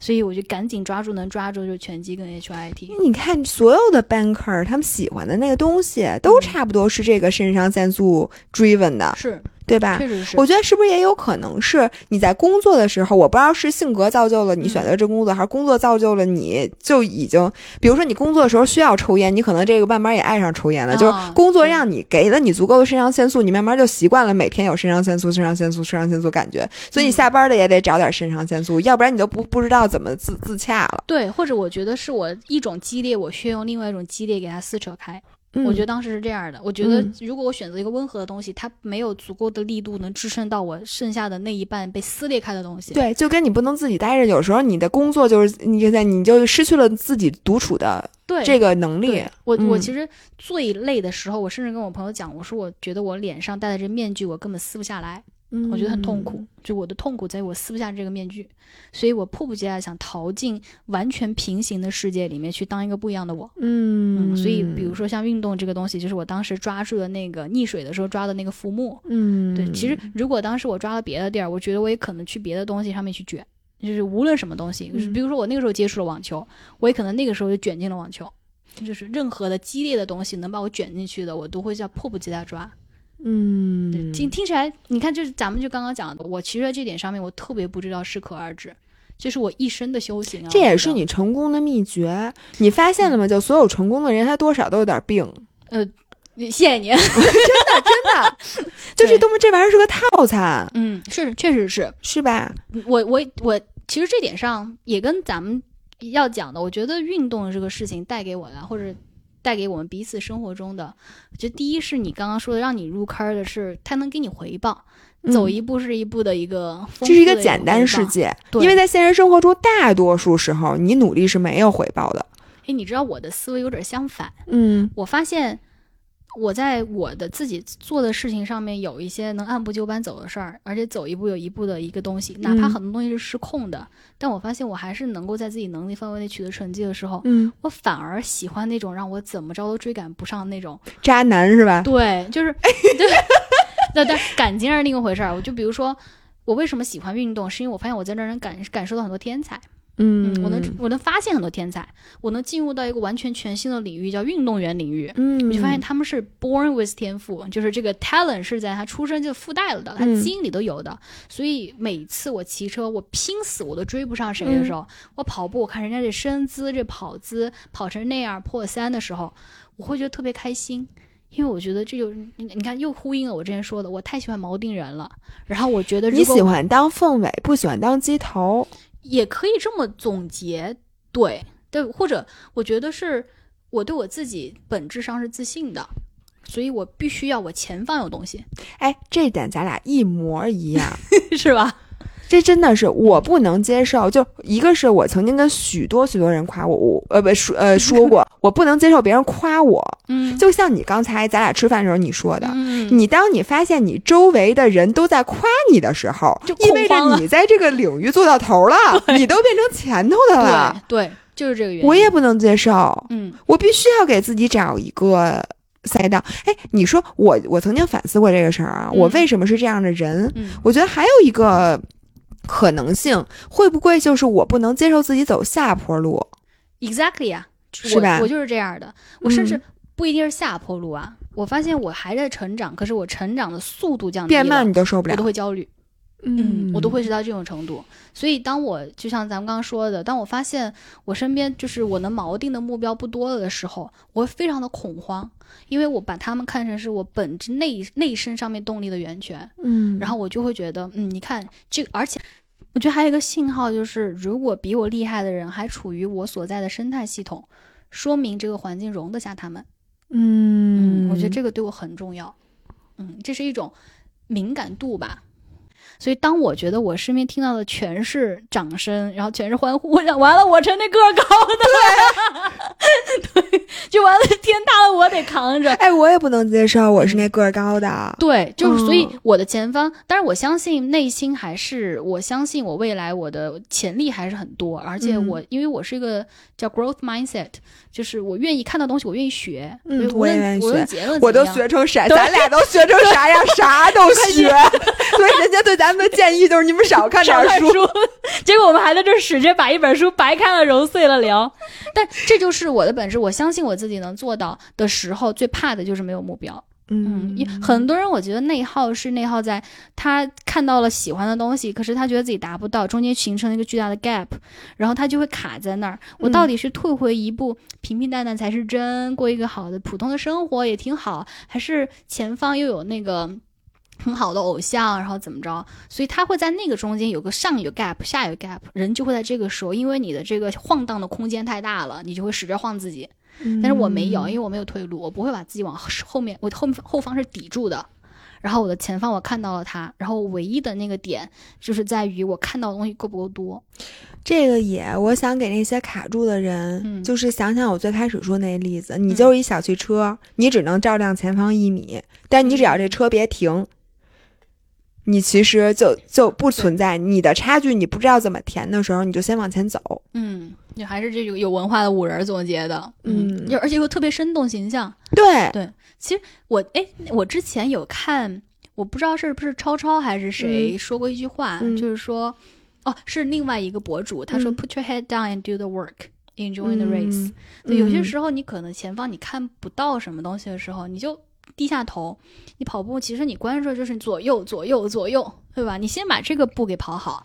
S2: 所以我就赶紧抓住能抓住，就拳击跟 HIT。
S1: 你看，所有的 banker 他们喜欢的那个东西，都差不多是这个肾上腺素 driven 的，
S2: 是，
S1: 对吧？
S2: 确实是。
S1: 我觉得是不是也有可能是你在工作的时候，我不知道是性格造就了你选择这工作，还是工作造就了你就已经，比如说你工作的时候需要抽烟，你可能这个慢慢也爱上抽烟了，
S2: 啊
S1: 就是工作让你给了你足够的肾上腺素，你慢慢就习惯了每天有肾上腺素、肾上腺素、肾上腺素感觉，所以你下班了也得找点肾上腺素，要不然你都不不知道怎么自自洽了。
S2: 对，或者我觉得是我一种激烈，我需要用另外一种激烈给它撕扯开。我觉得当时是这样的。我觉得
S1: 嗯
S2: 如果我选择一个温和的东西，它没有足够的力度能支撑到我剩下的那一半被撕裂开的东西。
S1: 对，就跟你不能自己待着，有时候你的工作就是你在你就失去了自己独处的，这个能力
S2: 对。我我
S1: 嗯
S2: 其实最累的时候，我甚至跟我朋友讲，我说我觉得我脸上戴的这面具，我根本撕不下来。我觉得很痛苦，就我的痛苦在于我撕不下这个面具，所以我迫不及待想逃进完全平行的世界里面去当一个不一样的我。
S1: 嗯
S2: 嗯，所以比如说像运动这个东西，就是我当时抓住的那个溺水的时候抓的那个浮木。
S1: 嗯，
S2: 对，其实如果当时我抓了别的地儿，我觉得我也可能去别的东西上面去卷。就是无论什么东西，就是
S1: 嗯
S2: 比如说我那个时候接触了网球，我也可能那个时候就卷进了网球。就是任何的激烈的东西能把我卷进去的，我都会叫迫不及待抓。
S1: 嗯，
S2: 听听起来，你看，就是咱们就刚刚讲的，我其实在这点上面，我特别不知道适可而止，这是我一生的修行啊。
S1: 这也是你成功的秘诀。你发现了吗？就所有成功的人，他多少都有点病，呃
S2: 谢谢你。
S1: 真的真 的，就是东西这玩意儿是个套餐，
S2: 嗯，是，确实是
S1: 是吧？
S2: 我我我，其实这点上也跟咱们要讲的，我觉得运动这个事情带给我的，或者带给我们彼此生活中的，我觉得第一是你刚刚说的，让你入坑的是，它能给你回报，走
S1: 嗯
S2: 一步是一步的一个
S1: 这是一个
S2: 个
S1: 简单。世界，因为在现实生活中，大多数时候你努力是没有回报的。
S2: 哎，你知道我的思维有点相反，
S1: 嗯。
S2: 我发现我在我的自己做的事情上面有一些能按部就班走的事儿，而且走一步有一步的一个东西，哪怕
S1: 嗯
S2: 很多东西是失控的，但我发现我还是能够在自己能力范围内取得成绩的时候，
S1: 嗯，
S2: 我反而喜欢那种让我怎么着都追赶不上那种。
S1: 渣男是吧？
S2: 对，就是对，那但感情是另一回事儿。我就比如说。我为什么喜欢运动？是因为我发现我在这儿能感感受到很多天才，
S1: 嗯
S2: 我能我能发现很多天才，我能进入到一个完全全新的领域，叫运动员领域。
S1: 嗯，
S2: 我就发现他们是 born with 天赋，就是这个 talent 是在他出生就附带了的，他
S1: 嗯
S2: 基因里都有的。所以每次我骑车，我拼死我都追不上谁的时候，我跑步，我看人家这身姿、这跑姿跑成那样破三的时候，我会觉得特别开心。因为我觉得这就你你看又呼应了我之前说的，我太喜欢锚定人了。然后我觉得如
S1: 你喜欢当凤尾，不喜欢当鸡头。
S2: 也可以这么总结，对对，或者我觉得是我对我自己本质上是自信的，所以我必须要我前方有东西，
S1: 哎，这点咱俩一模一样。
S2: 是吧？
S1: 这真的是我不能接受。就一个是我曾经跟许多许多人夸我，我呃不说呃说过，我不能接受别人夸我。
S2: 嗯，
S1: 就像你刚才咱俩吃饭的时候你说的，
S2: 嗯，
S1: 你当你发现你周围的人都在夸你的时候
S2: 就，
S1: 意味着你在这个领域做到头了，你都变成前头的了。
S2: 对对，就是这个原因。
S1: 我也不能接受，
S2: 嗯
S1: 我必须要给自己找一个赛道。哎，你说我我曾经反思过这个事儿啊，
S2: 嗯
S1: 我为什么是这样的人？
S2: 嗯
S1: 我觉得还有一个可能性，会不会就是我不能接受自己走下坡路
S2: ？，exactly 呀、
S1: 是吧
S2: 我我就是这样的，我甚至
S1: 嗯
S2: 不一定是下坡路啊。我发现我还在成长，可是我成长的速度降低了
S1: 变慢你都受不
S2: 我
S1: 了，
S2: 都会焦虑。嗯，我都会是到这种程度。所以，当我就像咱们刚刚说的，当我发现我身边就是我能锚定的目标不多了的时候，我会非常的恐慌，因为我把他们看成是我本质内内身上面动力的源泉，
S1: 嗯，
S2: 然后我就会觉得，嗯，你看这个，而且我觉得还有一个信号就是，如果比我厉害的人还处于我所在的生态系统，说明这个环境容得下他们。
S1: 嗯，
S2: 我觉得这个对我很重要。嗯，这是一种敏感度吧。所以，当我觉得我身边听到的全是掌声，然后全是欢呼，我想完了，我成那个儿高的，对，就完了，天塌了，我得扛着。
S1: 哎，我也不能接受我是那个儿高的，
S2: 对，就是所以
S1: 嗯。
S2: 我的前方，但是我相信内心还是我相信我未来我的潜力还是很多，而且
S1: 嗯。
S2: 我、因为我是一个叫 growth mindset，就是我愿意看到东西，我愿意学，
S1: 嗯我也
S2: 无论
S1: 愿意学
S2: 结论
S1: 我都学成啥？
S2: 对
S1: 咱俩都学成啥样？啥都学。所以人家对咱们的建议就是你们少看点书。
S2: 书，结果我们还在这儿使劲把一本书白看了揉碎了聊。但这就是我的本事，我相信我自己能做到的时候，最怕的就是没有目标。嗯，因很多人我觉得内耗是内耗在他看到了喜欢的东西，可是他觉得自己达不到，中间形成了一个巨大的 gap，然后他就会卡在那儿。我到底是退回一步，平平淡淡才是真，过一个好的普通的生活也挺好，还是前方又有那个？很好的偶像，然后怎么着？所以他会在那个中间有个上有 gap，下有 gap，人就会在这个时候，因为你的这个晃荡的空间太大了，你就会使劲晃自己。但是我没有，因为我没有退路，我不会把自己往后面，我后后方是抵住的。然后我的前方我看到了他，然后唯一的那个点就是在于我看到的东西够不够多。
S1: 这个也，我想给那些卡住的人，
S2: 嗯
S1: 就是想想我最开始说那例子，你就是一小汽车，你只能照亮前方一米，但你只要这车别停，你其实就就不存在你的差距，你不知道怎么填的时候，你就先往前走。
S2: 嗯，你还是这个有文化的五人总结的，
S1: 嗯
S2: 就而且又特别生动形象。
S1: 对，
S2: 对，其实我哎，我之前有看，我不知道是不是超超还是谁
S1: 嗯
S2: 说过一句话，
S1: 嗯
S2: 就是说，哦，是另外一个博主，他说、
S1: 嗯
S2: “Put your head down and do the work, enjoy the race”、对，有些时候你可能前方你看不到什么东西的时候，你就低下头。你跑步，其实你关注的就是左右左右左右，对吧？你先把这个步给跑好。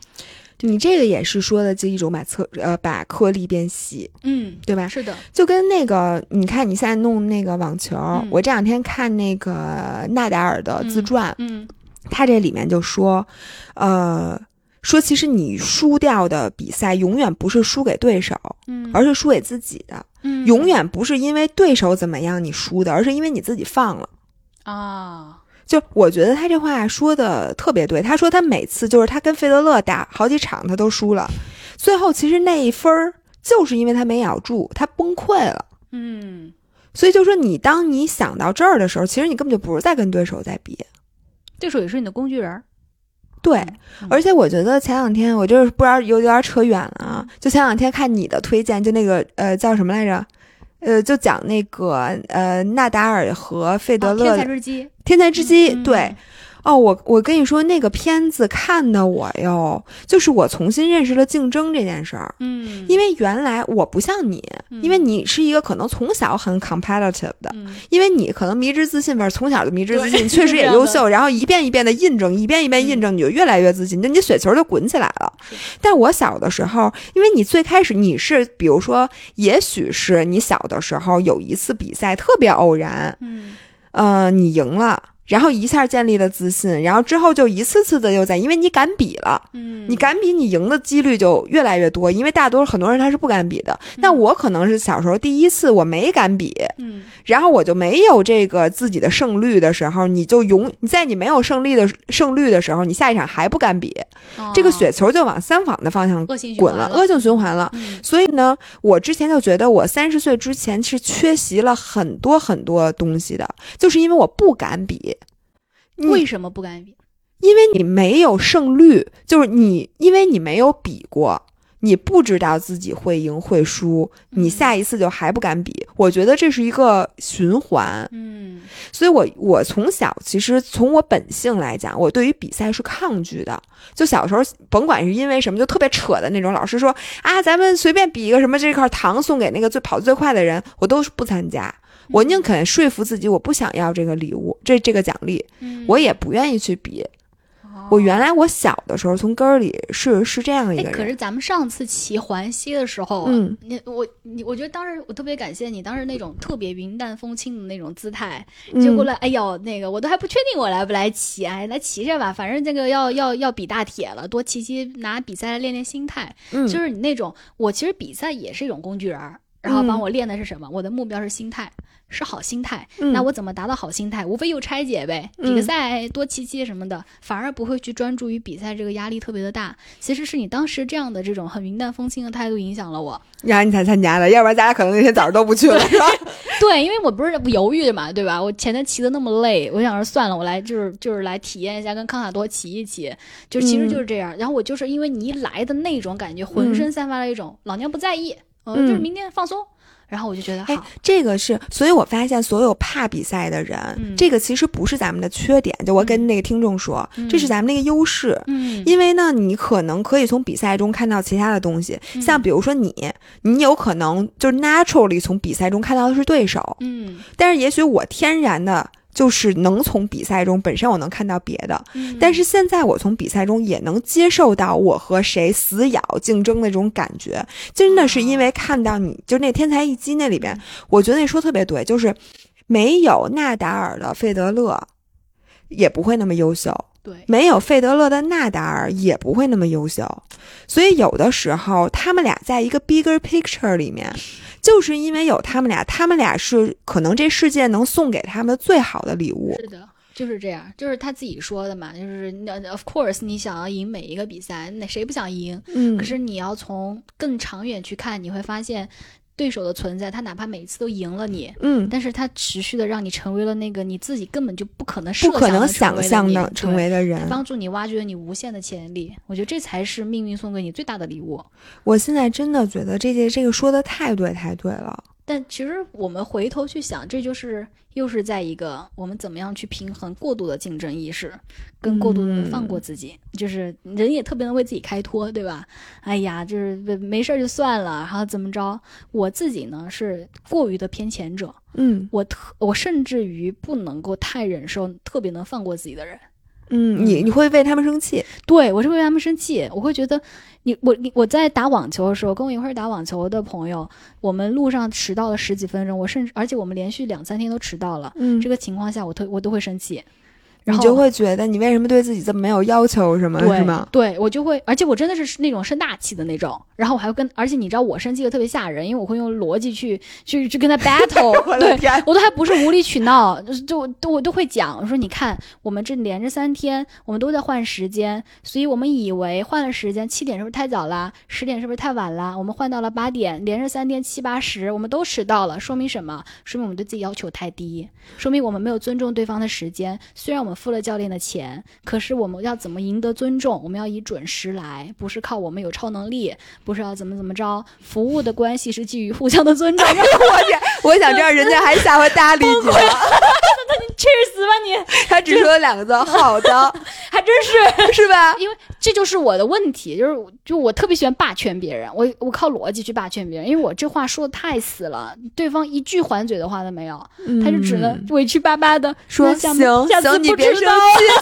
S1: 你这个也是说的这一种把颗呃把颗粒变细，
S2: 嗯，
S1: 对吧？
S2: 是的，
S1: 就跟那个，你看你现在弄那个网球，
S2: 嗯
S1: 我这两天看那个纳达尔的自传，
S2: 嗯
S1: 他这里面就说，呃，说其实你输掉的比赛永远不是输给对手，
S2: 嗯，
S1: 而是输给自己的。
S2: 嗯
S1: 永远不是因为对手怎么样你输的，而是因为你自己放了。
S2: 啊，
S1: 就我觉得他这话说的特别对。他说他每次就是他跟费德勒打好几场他都输了，最后其实那一分儿就是因为他没咬住，他崩溃了。
S2: 嗯，
S1: 所以就说你当你想到这儿的时候，其实你根本就不是在跟对手在比。
S2: 对手也是你的工具人儿。
S1: 对，
S2: 嗯
S1: 而且我觉得前两天我就是不知道有有点扯远了啊，就前两天看你的推荐，就那个呃叫什么来着？呃，就讲那个呃纳达尔和费德
S2: 哦
S1: 勒的
S2: 天才日记，
S1: 天才之击，
S2: 嗯
S1: 对。哦，我我跟你说，那个片子看的我哟，就是我重新认识了竞争这件事儿。
S2: 嗯，
S1: 因为原来我不像你，
S2: 嗯
S1: 因为你是一个可能从小很 competitive 的，
S2: 嗯
S1: 因为你可能迷之自信吧，从小就迷之自信，确实也 优秀，然后一遍一遍的印证，一遍一遍印证，你就越来越自信，那你雪球就滚起来了。但我小的时候，因为你最开始你是，比如说，也许是你小的时候有一次比赛特别偶然，
S2: 嗯
S1: 呃，你赢了。然后一下建立了自信，然后之后就一次次的又在，因为你敢比了，
S2: 嗯，
S1: 你敢比，你赢的几率就越来越多。因为大多数很多人他是不敢比的，那我可能是小时候第一次我没敢比，
S2: 嗯
S1: 然后我就没有这个自己的胜率的时候，你就永你在你没有胜利的胜率的时候，你下一场还不敢比，这个
S2: 哦
S1: 雪球就往相反的方向
S2: 恶性循
S1: 滚了，恶性循环了。
S2: 嗯
S1: 所以呢，我之前就觉得我三十岁之前是缺席了很多很多东西的，就是因为我不敢比。你
S2: 为什么不敢比？
S1: 因为你没有胜率，就是你，因为你没有比过，你不知道自己会赢会输，你
S2: 嗯
S1: 下一次就还不敢比。我觉得这是一个循环，
S2: 嗯
S1: 所以我我从小其实从我本性来讲，我对于比赛是抗拒的。就小时候，甭管是因为什么，就特别扯的那种，老师说啊，咱们随便比一个什么这块糖送给那个最跑得最快的人，我都是不参加。我宁肯说服自己，我不想要这个礼物，这这个奖励，
S2: 嗯
S1: 我也不愿意去比。
S2: 哦
S1: 我原来我小的时候从根儿里是是这样一
S2: 哎，
S1: 个人，
S2: 可是咱们上次骑环西的时候，
S1: 嗯，
S2: 你我你，我觉得当时我特别感谢你，当时那种特别云淡风轻的那种姿态，
S1: 嗯
S2: 就过来，哎呦，那个我都还不确定我来不来骑，哎，来骑着吧，反正这个要要要比大铁了，多骑骑，拿比赛来练练心态。
S1: 嗯
S2: 就是你那种，我其实比赛也是一种工具人儿，然后
S1: 嗯
S2: 帮我练的是什么？我的目标是心态，是好心态。
S1: 嗯
S2: 那我怎么达到好心态？无非又拆解呗，比赛多骑骑什么的，反而不会去专注于比赛这个压力特别的大。其实是你当时这样的这种很云淡风轻的态度影响了我。
S1: 然后你才参加的，要不然咱俩可能那天早上都不去了，是吧？
S2: 对，因为我不是犹豫嘛，对吧？我前天骑的那么累，我想说算了，我来就是就是来体验一下，跟康卡多骑一骑，就其实
S1: 嗯
S2: 就是这样。然后我就是因为你一来的那种感觉，浑身散发了一种老娘不在意，呃，
S1: 嗯
S2: 就是明天放松。然后我就觉得
S1: 哎
S2: 好，
S1: 这个是，所以我发现所有怕比赛的人，
S2: 嗯
S1: 这个其实不是咱们的缺点。就我跟那个听众说，
S2: 嗯
S1: 这是咱们那个优势。
S2: 嗯，
S1: 因为呢，你可能可以从比赛中看到其他的东西，
S2: 嗯
S1: 像比如说你，你有可能就是 naturally 从比赛中看到的是对手，
S2: 嗯，
S1: 但是也许我天然的就是能从比赛中本身我能看到别的，
S2: 嗯。
S1: 但是现在我从比赛中也能接受到我和谁死咬竞争的这种感觉，真的是因为看到你就那天才一击那里边，我觉得那说特别对，就是没有纳达尔的费德勒也不会那么优秀。
S2: 对，
S1: 没有费德勒的纳达尔也不会那么优秀，所以有的时候他们俩在一个 bigger picture 里面，就是因为有他们俩，他们俩是可能这世界能送给他们最好的礼物。
S2: 是的。就是这样，就是他自己说的嘛，就是那 of course 你想要赢每一个比赛，那谁不想赢？
S1: 嗯
S2: 可是你要从更长远去看，你会发现对手的存在，他哪怕每一次都赢了你，
S1: 嗯，
S2: 但是他持续的让你成为了那个你自己根本就不可能设
S1: 不可能想
S2: 想
S1: 象的成为的人。
S2: 帮助你挖掘你无限的潜力。我觉得这才是命运送给你最大的礼物。
S1: 我现在真的觉得这些这个说的太对太对了。
S2: 但其实我们回头去想，这就是又是在一个我们怎么样去平衡过度的竞争意识，跟过度的放过自己。就是人也特别能为自己开脱，对吧？哎呀，就是没没事儿就算了，然后怎么着？我自己呢是过于的偏前者，
S1: 嗯
S2: 我特我甚至于不能够太忍受特别能放过自己的人。
S1: 嗯，你你会为他们生气，
S2: 对我是为他们生气，我会觉得你我你我在打网球的时候，跟我一块儿打网球的朋友，我们路上迟到了十几分钟，我甚至而且我们连续两三天都迟到了，
S1: 嗯。
S2: 这个情况下我特我都会生气，然后
S1: 你就会觉得你为什么对自己这么没有要求，什么
S2: 对
S1: 是吗？
S2: 对我就会，而且我真的是那种生大气的那种，然后我还会跟，而且你知道我生气的特别吓人，因为我会用逻辑去去去跟他 battle，
S1: 我
S2: 对，我都还不是无理取闹，就是就都我都会讲，我说你看，我们这连着三天，我们都在换时间，所以我们以为换了时间，七点是不是太早啦？十点是不是太晚啦？我们换到了八点，连着三天七八十，我们都迟到了，说明什么？说明我们对自己要求太低，说明我们没有尊重对方的时间。虽然我们付了教练的钱，可是我们要怎么赢得尊重？我们要以准时来，不是靠我们有超能力，不是要怎么怎么着。服务的关系是基于互相的尊重。
S1: 我天，我想知道人家还下回搭理你 呢
S2: ，Cheers 吧你！
S1: 他只说了两个字，好的，
S2: 还真是，
S1: 是吧？
S2: 因为这就是我的问题，就是就我特别喜欢霸权别人，我我靠逻辑去霸权别人，因为我这话说的太死了，对方一句还嘴的话都没有，他就只能委屈巴巴的
S1: 说行
S2: 下次
S1: 行，你别生气，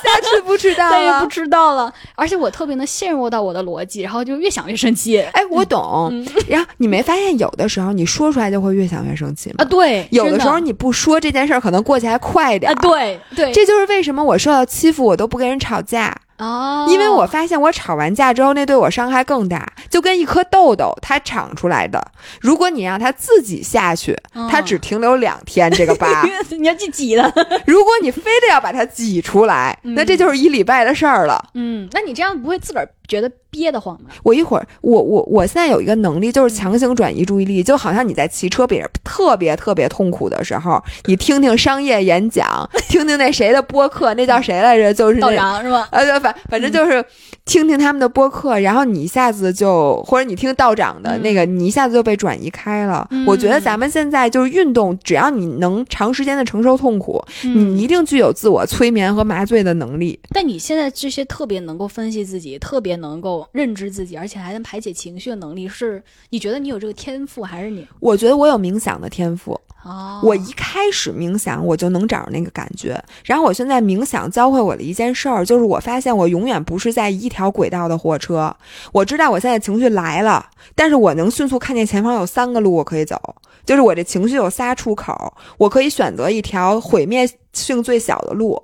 S1: 下次不迟到
S2: 再也不
S1: 了。
S2: 迟到了。而且我特别能陷入到我的逻辑，然后就越想越生气
S1: 哎，我懂。然后你没发现有的时候你说出来就会越想越生气吗
S2: 啊！？对，
S1: 有的时候你不说这件事儿，可能过去还快点
S2: 啊，对对，
S1: 这就是为什么我受到欺负，我都不跟人吵架，
S2: 哦，
S1: 因为我发现我吵完架之后，那对我伤害更大，就跟一颗痘痘它长出来的，如果你让它自己下去，
S2: 哦。
S1: 它只停留两天这个疤，
S2: 你要去挤的，
S1: 如果你非得要把它挤出来，那这就是一礼拜的事儿了。
S2: 嗯，那你这样不会自个儿觉得憋得慌吗？
S1: 我一会儿，我我我现在有一个能力，就是强行转移注意力，就好像你在骑车别人特别特别痛苦的时候，你听听商业演讲，听听那谁的播客，那叫谁来着？就是
S2: 道。长是吧？
S1: 呃，对，反反正就是听听他们的播客，然后你一下子就，或者你听道长的那个，你一下子就被转移开了。我觉得咱们现在就是运动，只要你能长时间的承受痛苦，你一定具有自我催眠和麻醉的能力。
S2: 但你现在这些特别能够分析自己，特别能够认知自己，而且还能排解情绪的能力，是你觉得你有这个天赋，还是你？
S1: 我觉得我有冥想的天赋。
S2: 哦，
S1: 我一开始冥想，我就能找着那个感觉。然后我现在冥想教会我的一件事儿，就是我发现我永远不是在一条轨道的火车。我知道我现在情绪来了，但是我能迅速看见前方有三个路我可以走，就是我这情绪有仨出口，我可以选择一条毁灭性最小的路。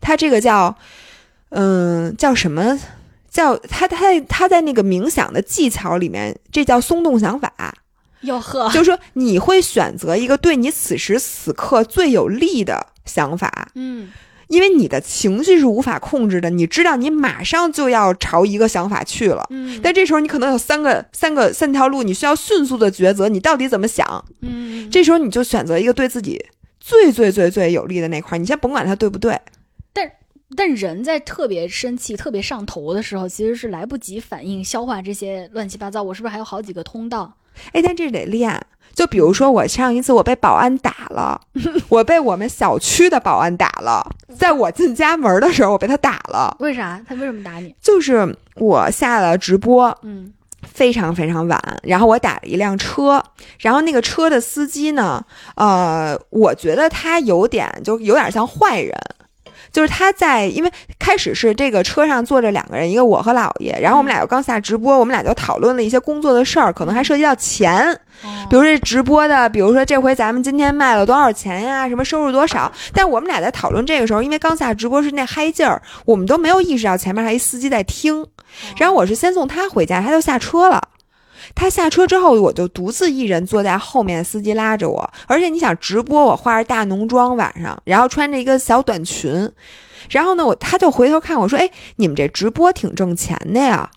S1: 它这个叫，嗯，叫什么？叫他他在他在那个冥想的技巧里面，这叫松动想法。
S2: 哟呵，
S1: 就是说你会选择一个对你此时此刻最有利的想法，
S2: 嗯
S1: 因为你的情绪是无法控制的，你知道你马上就要朝一个想法去了。
S2: 嗯
S1: 但这时候你可能有三个、三个、三条路，你需要迅速的抉择，你到底怎么想？
S2: 嗯，
S1: 这时候你就选择一个对自己最最最最有利的那块儿，你先甭管它对不对。
S2: 但人在特别生气、特别上头的时候，其实是来不及反应、消化这些乱七八糟。我是不是还有好几个通道？
S1: 哎，但这得练。就比如说，我上一次我被保安打了，我被我们小区的保安打了，在我进家门的时候，我被他打了。
S2: 为啥？他为什么打你？
S1: 就是我下了直播，
S2: 嗯
S1: 非常非常晚，然后我打了一辆车，然后那个车的司机呢，呃，我觉得他有点就有点像坏人。就是他在，因为开始是这个车上坐着两个人，一个我和姥爷，然后我们俩又刚下直播，我们俩就讨论了一些工作的事儿，可能还涉及到钱，
S2: 哦
S1: 比如这直播的，比如说这回咱们今天卖了多少钱呀，什么收入多少。但我们俩在讨论这个时候，因为刚下直播是那嗨劲儿，我们都没有意识到前面还一司机在听。然后我是先送他回家，他就下车了。他下车之后，我就独自一人坐在后面，司机拉着我。而且你想直播，我化着大浓妆晚上，然后穿着一个小短裙，然后呢，我他就回头看我说：“哎，你们这直播挺挣钱的呀。”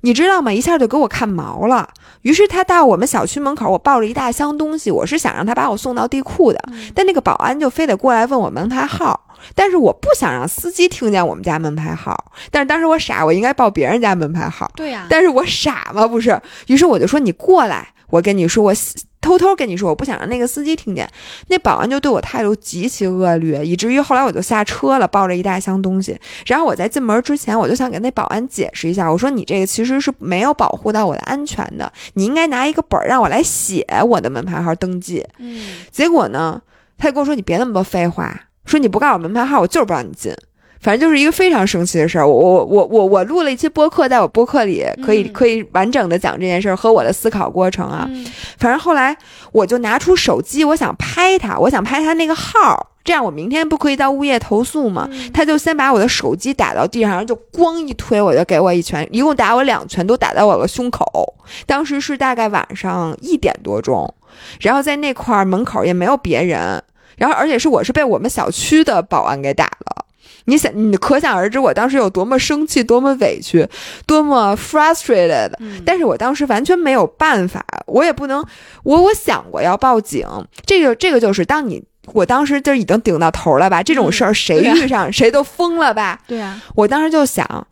S1: 你知道吗？一下就给我看毛了。于是他到我们小区门口，我抱着一大箱东西，我是想让他把我送到地库的，但那个保安就非得过来问我门牌号，但是我不想让司机听见我们家门牌号。但是当时我傻，我应该报别人家门牌号，
S2: 对呀、
S1: 但是我傻吗？不是。于是我就说你过来，我跟你说，我偷偷跟你说，我不想让那个司机听见。那保安就对我态度极其恶劣，以至于后来我就下车了，抱着一大箱东西。然后我在进门之前，我就想给那保安解释一下，我说你这个其实是没有保护到我的安全的，你应该拿一个本儿让我来写我的门牌号登记。
S2: 嗯，
S1: 结果呢，他就跟我说你别那么多废话，说你不告诉我门牌号，我就是不让你进。反正就是一个非常生气的事儿。我我我我我录了一期播客，在我播客里可以、
S2: 嗯
S1: 可以完整的讲这件事儿和我的思考过程啊。
S2: 嗯
S1: 反正后来我就拿出手机，我想拍他，我想拍他那个号儿，这样我明天不可以到物业投诉吗？
S2: 嗯
S1: 他就先把我的手机打到地上，然后就咣一推，我就给我一拳，一共打我两拳，都打到我的胸口。当时是大概晚上一点多钟，然后在那块儿门口也没有别人，然后而且是我是被我们小区的保安给打了。你想，你可想而知我当时有多么生气，多么委屈，多么 frustrated。
S2: 嗯
S1: 但是我当时完全没有办法，我也不能，我我想过要报警，这个这个就是当你。我当时就已经顶到头了吧，这种事儿谁遇上、谁都疯了吧。
S2: 对啊，
S1: 我当时就想，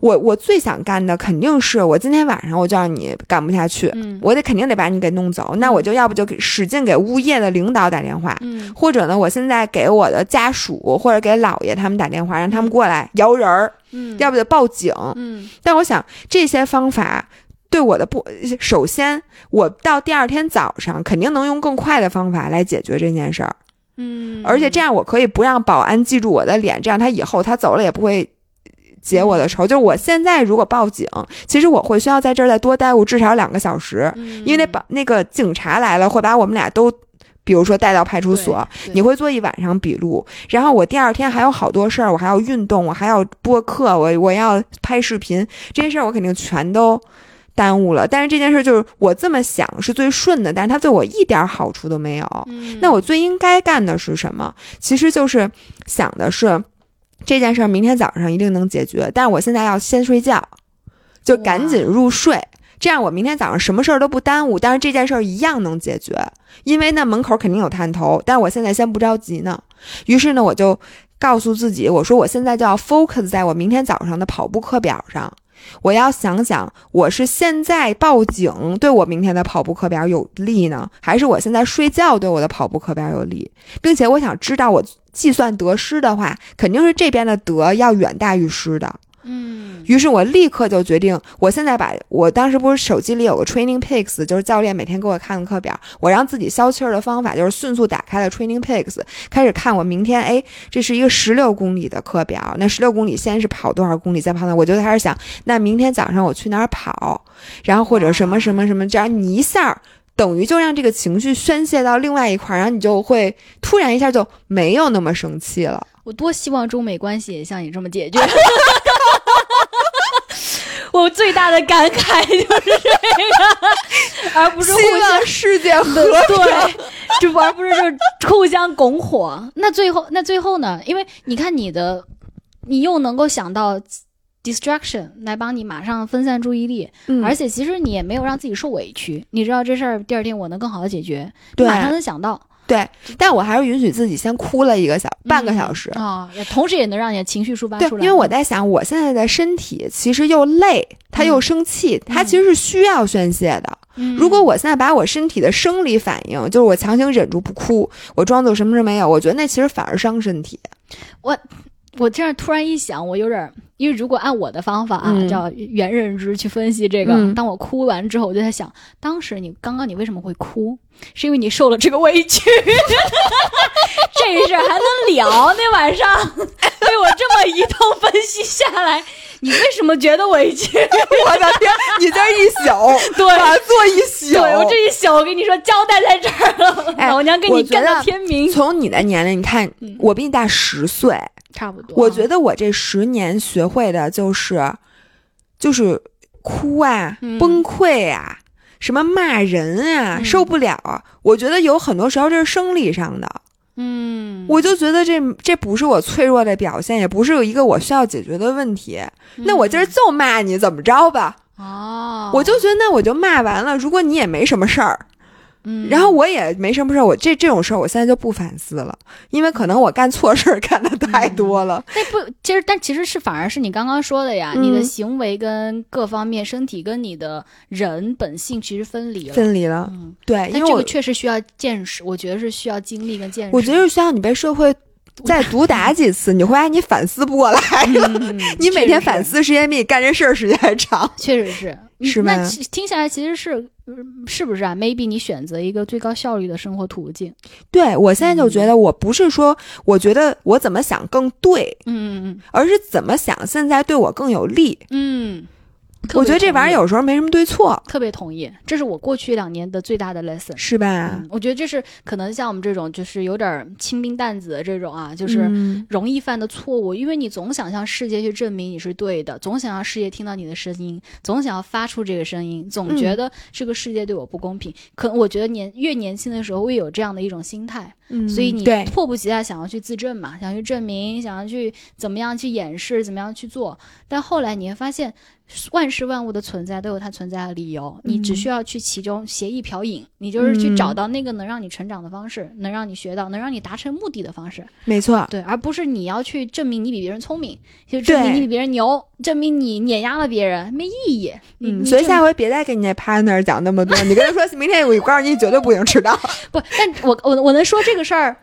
S1: 我我最想干的肯定是我今天晚上我就让你干不下去，
S2: 嗯
S1: 我得肯定得把你给弄走。那我就要不就给使劲给物业的领导打电话，
S2: 嗯
S1: 或者呢，我现在给我的家属或者给姥爷他们打电话，让他们过来摇人儿，
S2: 嗯，
S1: 要不就报警。
S2: 嗯
S1: 但我想这些方法对我的不，首先我到第二天早上肯定能用更快的方法来解决这件事儿，
S2: 嗯，
S1: 而且这样我可以不让保安记住我的脸，这样他以后他走了也不会。结我的仇，就是我现在如果报警，其实我会需要在这儿再多待我至少两个小时，
S2: 嗯
S1: 因为那保那个警察来了会把我们俩都，比如说带到派出所，你会做一晚上笔录，然后我第二天还有好多事儿，我还要运动，我还要播客，我我要拍视频，这些事儿我肯定全都耽误了。但是这件事儿就是我这么想是最顺的，但是它对我一点儿好处都没有。
S2: 嗯
S1: 那我最应该干的是什么？其实就是想的是这件事儿明天早上一定能解决，但是我现在要先睡觉，就赶紧入睡。这样我明天早上什么事儿都不耽误，但是这件事儿一样能解决，因为那门口肯定有探头，但是我现在先不着急呢。于是呢，我就告诉自己，我说我现在就要 focus 在我明天早上的跑步课表上，我要想想我是现在报警对我明天的跑步课表有利呢，还是我现在睡觉对我的跑步课表有利，并且我想知道我计算得失的话，肯定是这边的得要远大于失的。
S2: 嗯
S1: 于是我立刻就决定，我现在把我当时不是手机里有个 Training picks，就是教练每天给我看的课表，我让自己消气儿的方法就是迅速打开了 Training picks，开始看我明天，哎，这是一个十六公里的课表，那十六公里先是跑多少公里，再跑哪，我就开始想，那明天早上我去哪儿跑，然后或者什么什么什么，这样你一下儿。等于就让这个情绪宣泄到另外一块儿，然后你就会突然一下就没有那么生气了。
S2: 我多希望中美关系也像你这么解决。我最大的感慨就是这个，而不是互相
S1: 望世界和
S2: 对，就而不是就是互相拱火。那最后，那最后呢？因为你看你的，你又能够想到 distraction 来帮你马上分散注意力，
S1: 嗯
S2: 而且其实你也没有让自己受委屈。你知道这事儿第二天我能更好的解决，
S1: 对
S2: 马上能想到
S1: 对，但我还是允许自己先哭了一个小半个小时。
S2: 啊、也同时也能让你的情绪抒发出，来。
S1: 因为我在想，我现在的身体其实又累，他又生气，他其实是需要宣泄的。
S2: 嗯，
S1: 如果我现在把我身体的生理反应，就是我强行忍住不哭，我装作什么事没有，我觉得那其实反而伤身体。
S2: 我这样突然一想，我有点儿，因为如果按我的方法啊，
S1: 嗯
S2: 叫原认知去分析这个，
S1: 嗯
S2: 当我哭完之后，我就在想，当时你刚刚你为什么会哭？是因为你受了这个委屈，这事儿还能聊？那晚上被我这么一通分析下来，你为什么觉得委屈？
S1: 我的天，你这一宿，
S2: 对
S1: 打坐一宿，
S2: 对我这一宿，我跟你说，交代在这儿了，
S1: 哎
S2: 老娘跟你干到天明，
S1: 从你的年龄，你看
S2: 嗯
S1: 我比你大十岁，
S2: 差不多。
S1: 我觉得我这十年学会的就是，就是哭啊，
S2: 嗯
S1: 崩溃啊，什么骂人啊，
S2: 嗯
S1: 受不了啊。我觉得有很多时候这是生理上的，
S2: 嗯，
S1: 我就觉得这这不是我脆弱的表现，也不是有一个我需要解决的问题。那我今儿就骂你怎么着吧？
S2: 哦，
S1: 我就觉得那我就骂完了，如果你也没什么事儿。
S2: 嗯，
S1: 然后我也没什么事儿，我这这种事儿我现在就不反思了，因为可能我干错事儿干的太多了。
S2: 那不，其实但其实是反而是你刚刚说的呀，
S1: 嗯
S2: 你的行为跟各方面，身体跟你的人本性其实分离了。
S1: 分离了，
S2: 嗯，
S1: 对，因为
S2: 这个确实需要见识，我觉得是需要经历跟见识。
S1: 我觉得是需要你被社会再毒打几次，你会发现你反思不过来了。
S2: 嗯
S1: 你每天反思时间比你干这事儿时间还长。
S2: 确实是，
S1: 是吧
S2: 那听下来其实是是不是啊？maybe 你选择一个最高效率的生活途径。
S1: 对我现在就觉得，我不是说我觉得我怎么想更对，
S2: 嗯嗯
S1: 而是怎么想现在对我更有利。
S2: 嗯嗯，
S1: 我觉得这玩意儿
S2: 有
S1: 有时候没什么对错，
S2: 特别同意，这是我过去两年的最大的 lesson。
S1: 是吧？
S2: 嗯，我觉得这是可能像我们这种就是有点儿轻兵淡子的这种啊，就是
S1: 嗯
S2: 容易犯的错误，因为你总想向世界去证明你是对的，总想让世界听到你的声音，总想要发出这个声音，总
S1: 嗯
S2: 觉得这个世界对我不公平。可能我觉得年越年轻的时候会有这样的一种心态，
S1: 嗯
S2: 所以你迫不及待想要去自证嘛，想要去证明，想要去怎么样去掩饰，怎么样去做。但后来你会发现，万事万物的存在都有它存在的理由，你只需要去其中协议瓢饮，你就是去
S1: 嗯
S2: 找到那个能让你成长的方式，能让你学到，能让你达成目的的方式。
S1: 没错，
S2: 对，而不是你要去证明你比别人聪明，就证明你比别人牛，证明你碾压了别人，没意义。
S1: 嗯，所以下回别再跟你那 partner 讲那么多，你跟他说明天我告诉你，你绝对不行迟到。
S2: 不，但我我我能说这个事儿，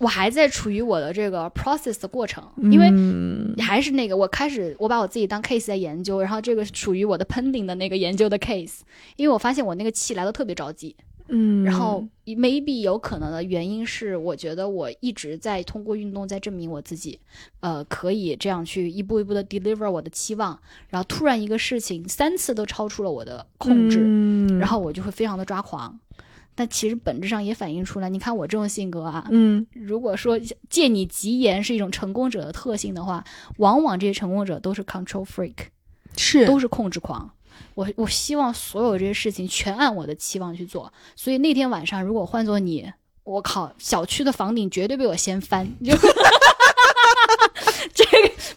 S2: 我还在处于我的这个 process 的过程，因为
S1: 嗯
S2: 还是那个，我开始我把我自己当 case 在研究，然后这个属于我的 pending 的那个研究的 case，因为我发现我那个气来的特别着急，
S1: 嗯，
S2: 然后 maybe 有可能的原因是，我觉得我一直在通过运动在证明我自己，呃，可以这样去一步一步的 deliver 我的期望，然后突然一个事情三次都超出了我的控制，
S1: 嗯。
S2: 然后我就会非常的抓狂。但其实本质上也反映出来，你看我这种性格啊，
S1: 嗯
S2: 如果说借你吉言是一种成功者的特性的话，往往这些成功者都是 control freak，
S1: 是
S2: 都是控制狂。我我希望所有这些事情全按我的期望去做。所以那天晚上，如果换做你，我靠，小区的房顶绝对被我掀翻。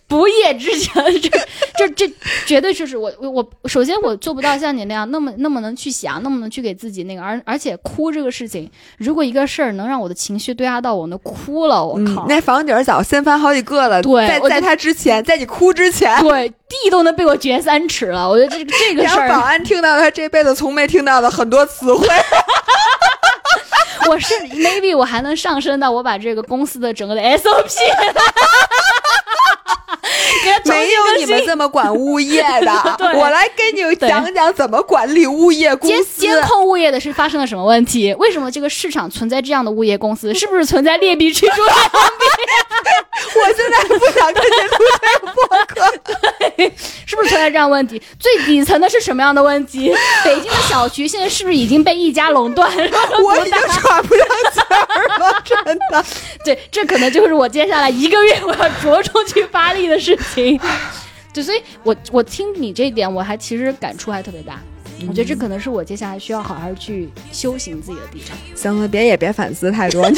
S2: 不夜之城，这这这绝对就是我我我首先我做不到像你那样那么那么能去想，那么能去给自己那个，而而且哭这个事情，如果一个事儿能让我的情绪对压到我，那哭了，我靠，
S1: 嗯那房顶儿早掀翻好几个了。
S2: 对
S1: 在在他之前，在你哭之前，
S2: 对地都能被我掘三尺了。我觉得这个这个事
S1: 儿保，安听到他这辈子从没听到的很多词汇。
S2: 我是 maybe 我还能上升到我把这个公司的整个的 SOP
S1: 没有你们这么管物业的，我来给你讲讲怎么管理物业公
S2: 监
S1: 司。
S2: 监控物业的是发生了什么问题？为什么这个市场存在这样的物业公司？是不是存在劣币驱逐良
S1: 我现在不想跟你录这个播客。
S2: 对 是不是存在这样问题？最底层的是什么样的问题？北京的小区现在是不是已经被一家垄断？
S1: 我已经喘不上气儿了，真的。
S2: 对，这可能就是我接下来一个月我要着重去发力的事情。对，所以我我听你这一点，我还其实感触还特别大。我觉得这可能是我接下来需要好好去修行自己的地方。
S1: 行了，别也别反思太多，你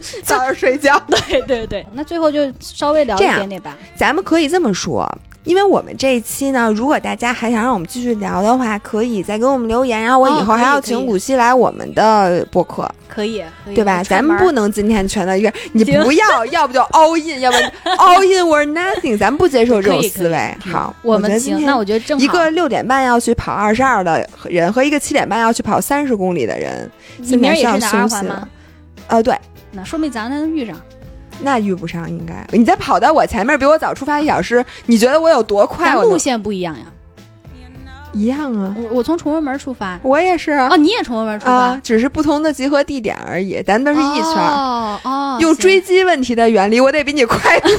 S1: 早点睡觉。
S2: 对对对，那最后就稍微聊一点点吧。
S1: 咱们可以这么说，因为我们这一期呢，如果大家还想让我们继续聊的话，可以再给我们留言，然后我以后还要请古希来我们的播客，
S2: 可以，可以
S1: 对吧？咱们不能今天全在一个，你不要，要不就 all in，要不 all in or nothing，咱们不接受这种思维。好，
S2: 我们行，那我觉得正
S1: 一个六点半要去跑二十二的人和一个七点半要去跑三十公里的人，
S2: 你明儿也是
S1: 需要休息
S2: 吗？。
S1: 呃，对，
S2: 那说明咱能遇上。
S1: 那遇不上应该。你再跑到我前面，比我早出发一小时，你觉得我有多快？
S2: 路线不一样呀。
S1: 一样啊，
S2: 我我从崇文门出发，
S1: 我也是啊
S2: 哦，你也崇文门出发
S1: 啊，，只是不同的集合地点而已，咱都是一圈儿。
S2: 哦哦，
S1: 用追击问题的原理，我得比你快多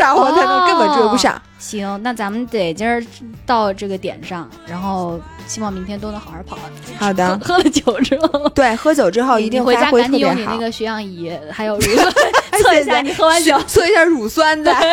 S1: 少，我才能根本追不上。
S2: 行，那咱们得今儿到这个点上，然后希望明天都能好好跑。
S1: 好的
S2: 喝 喝了酒之后，
S1: 对，喝酒之后一定
S2: 你回家赶紧用你那个血氧仪，还有乳酸 测一下你喝完酒。
S1: 测一下乳酸再。喝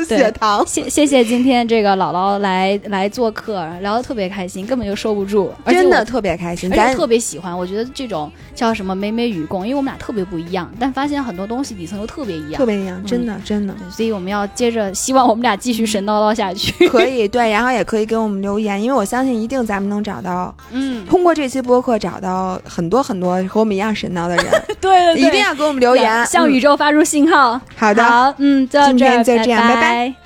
S1: 血糖。
S2: 谢谢谢今天这个姥姥来来做客，聊得特别开心，根本就收不住，
S1: 真的特别开心，咱
S2: 而且特别喜欢，我觉得这种叫什么美美与共，因为我们俩特别不一样，但发现很多东西底层又特别一样。
S1: 特。别一样，真的真的，
S2: 所以我们要接着，希望我们俩继续神叨叨下去。
S1: 可以对，然后也可以给我们留言，因为我相信一定咱们能找到，
S2: 嗯，
S1: 通过这期播客找到很多很多和我们一样神叨的人，
S2: 对对
S1: 一定要给我们留言。
S2: 向
S1: 嗯。
S2: 宇宙发出信号。
S1: 好的，
S2: 好，嗯，
S1: 今天就这样拜拜
S2: 拜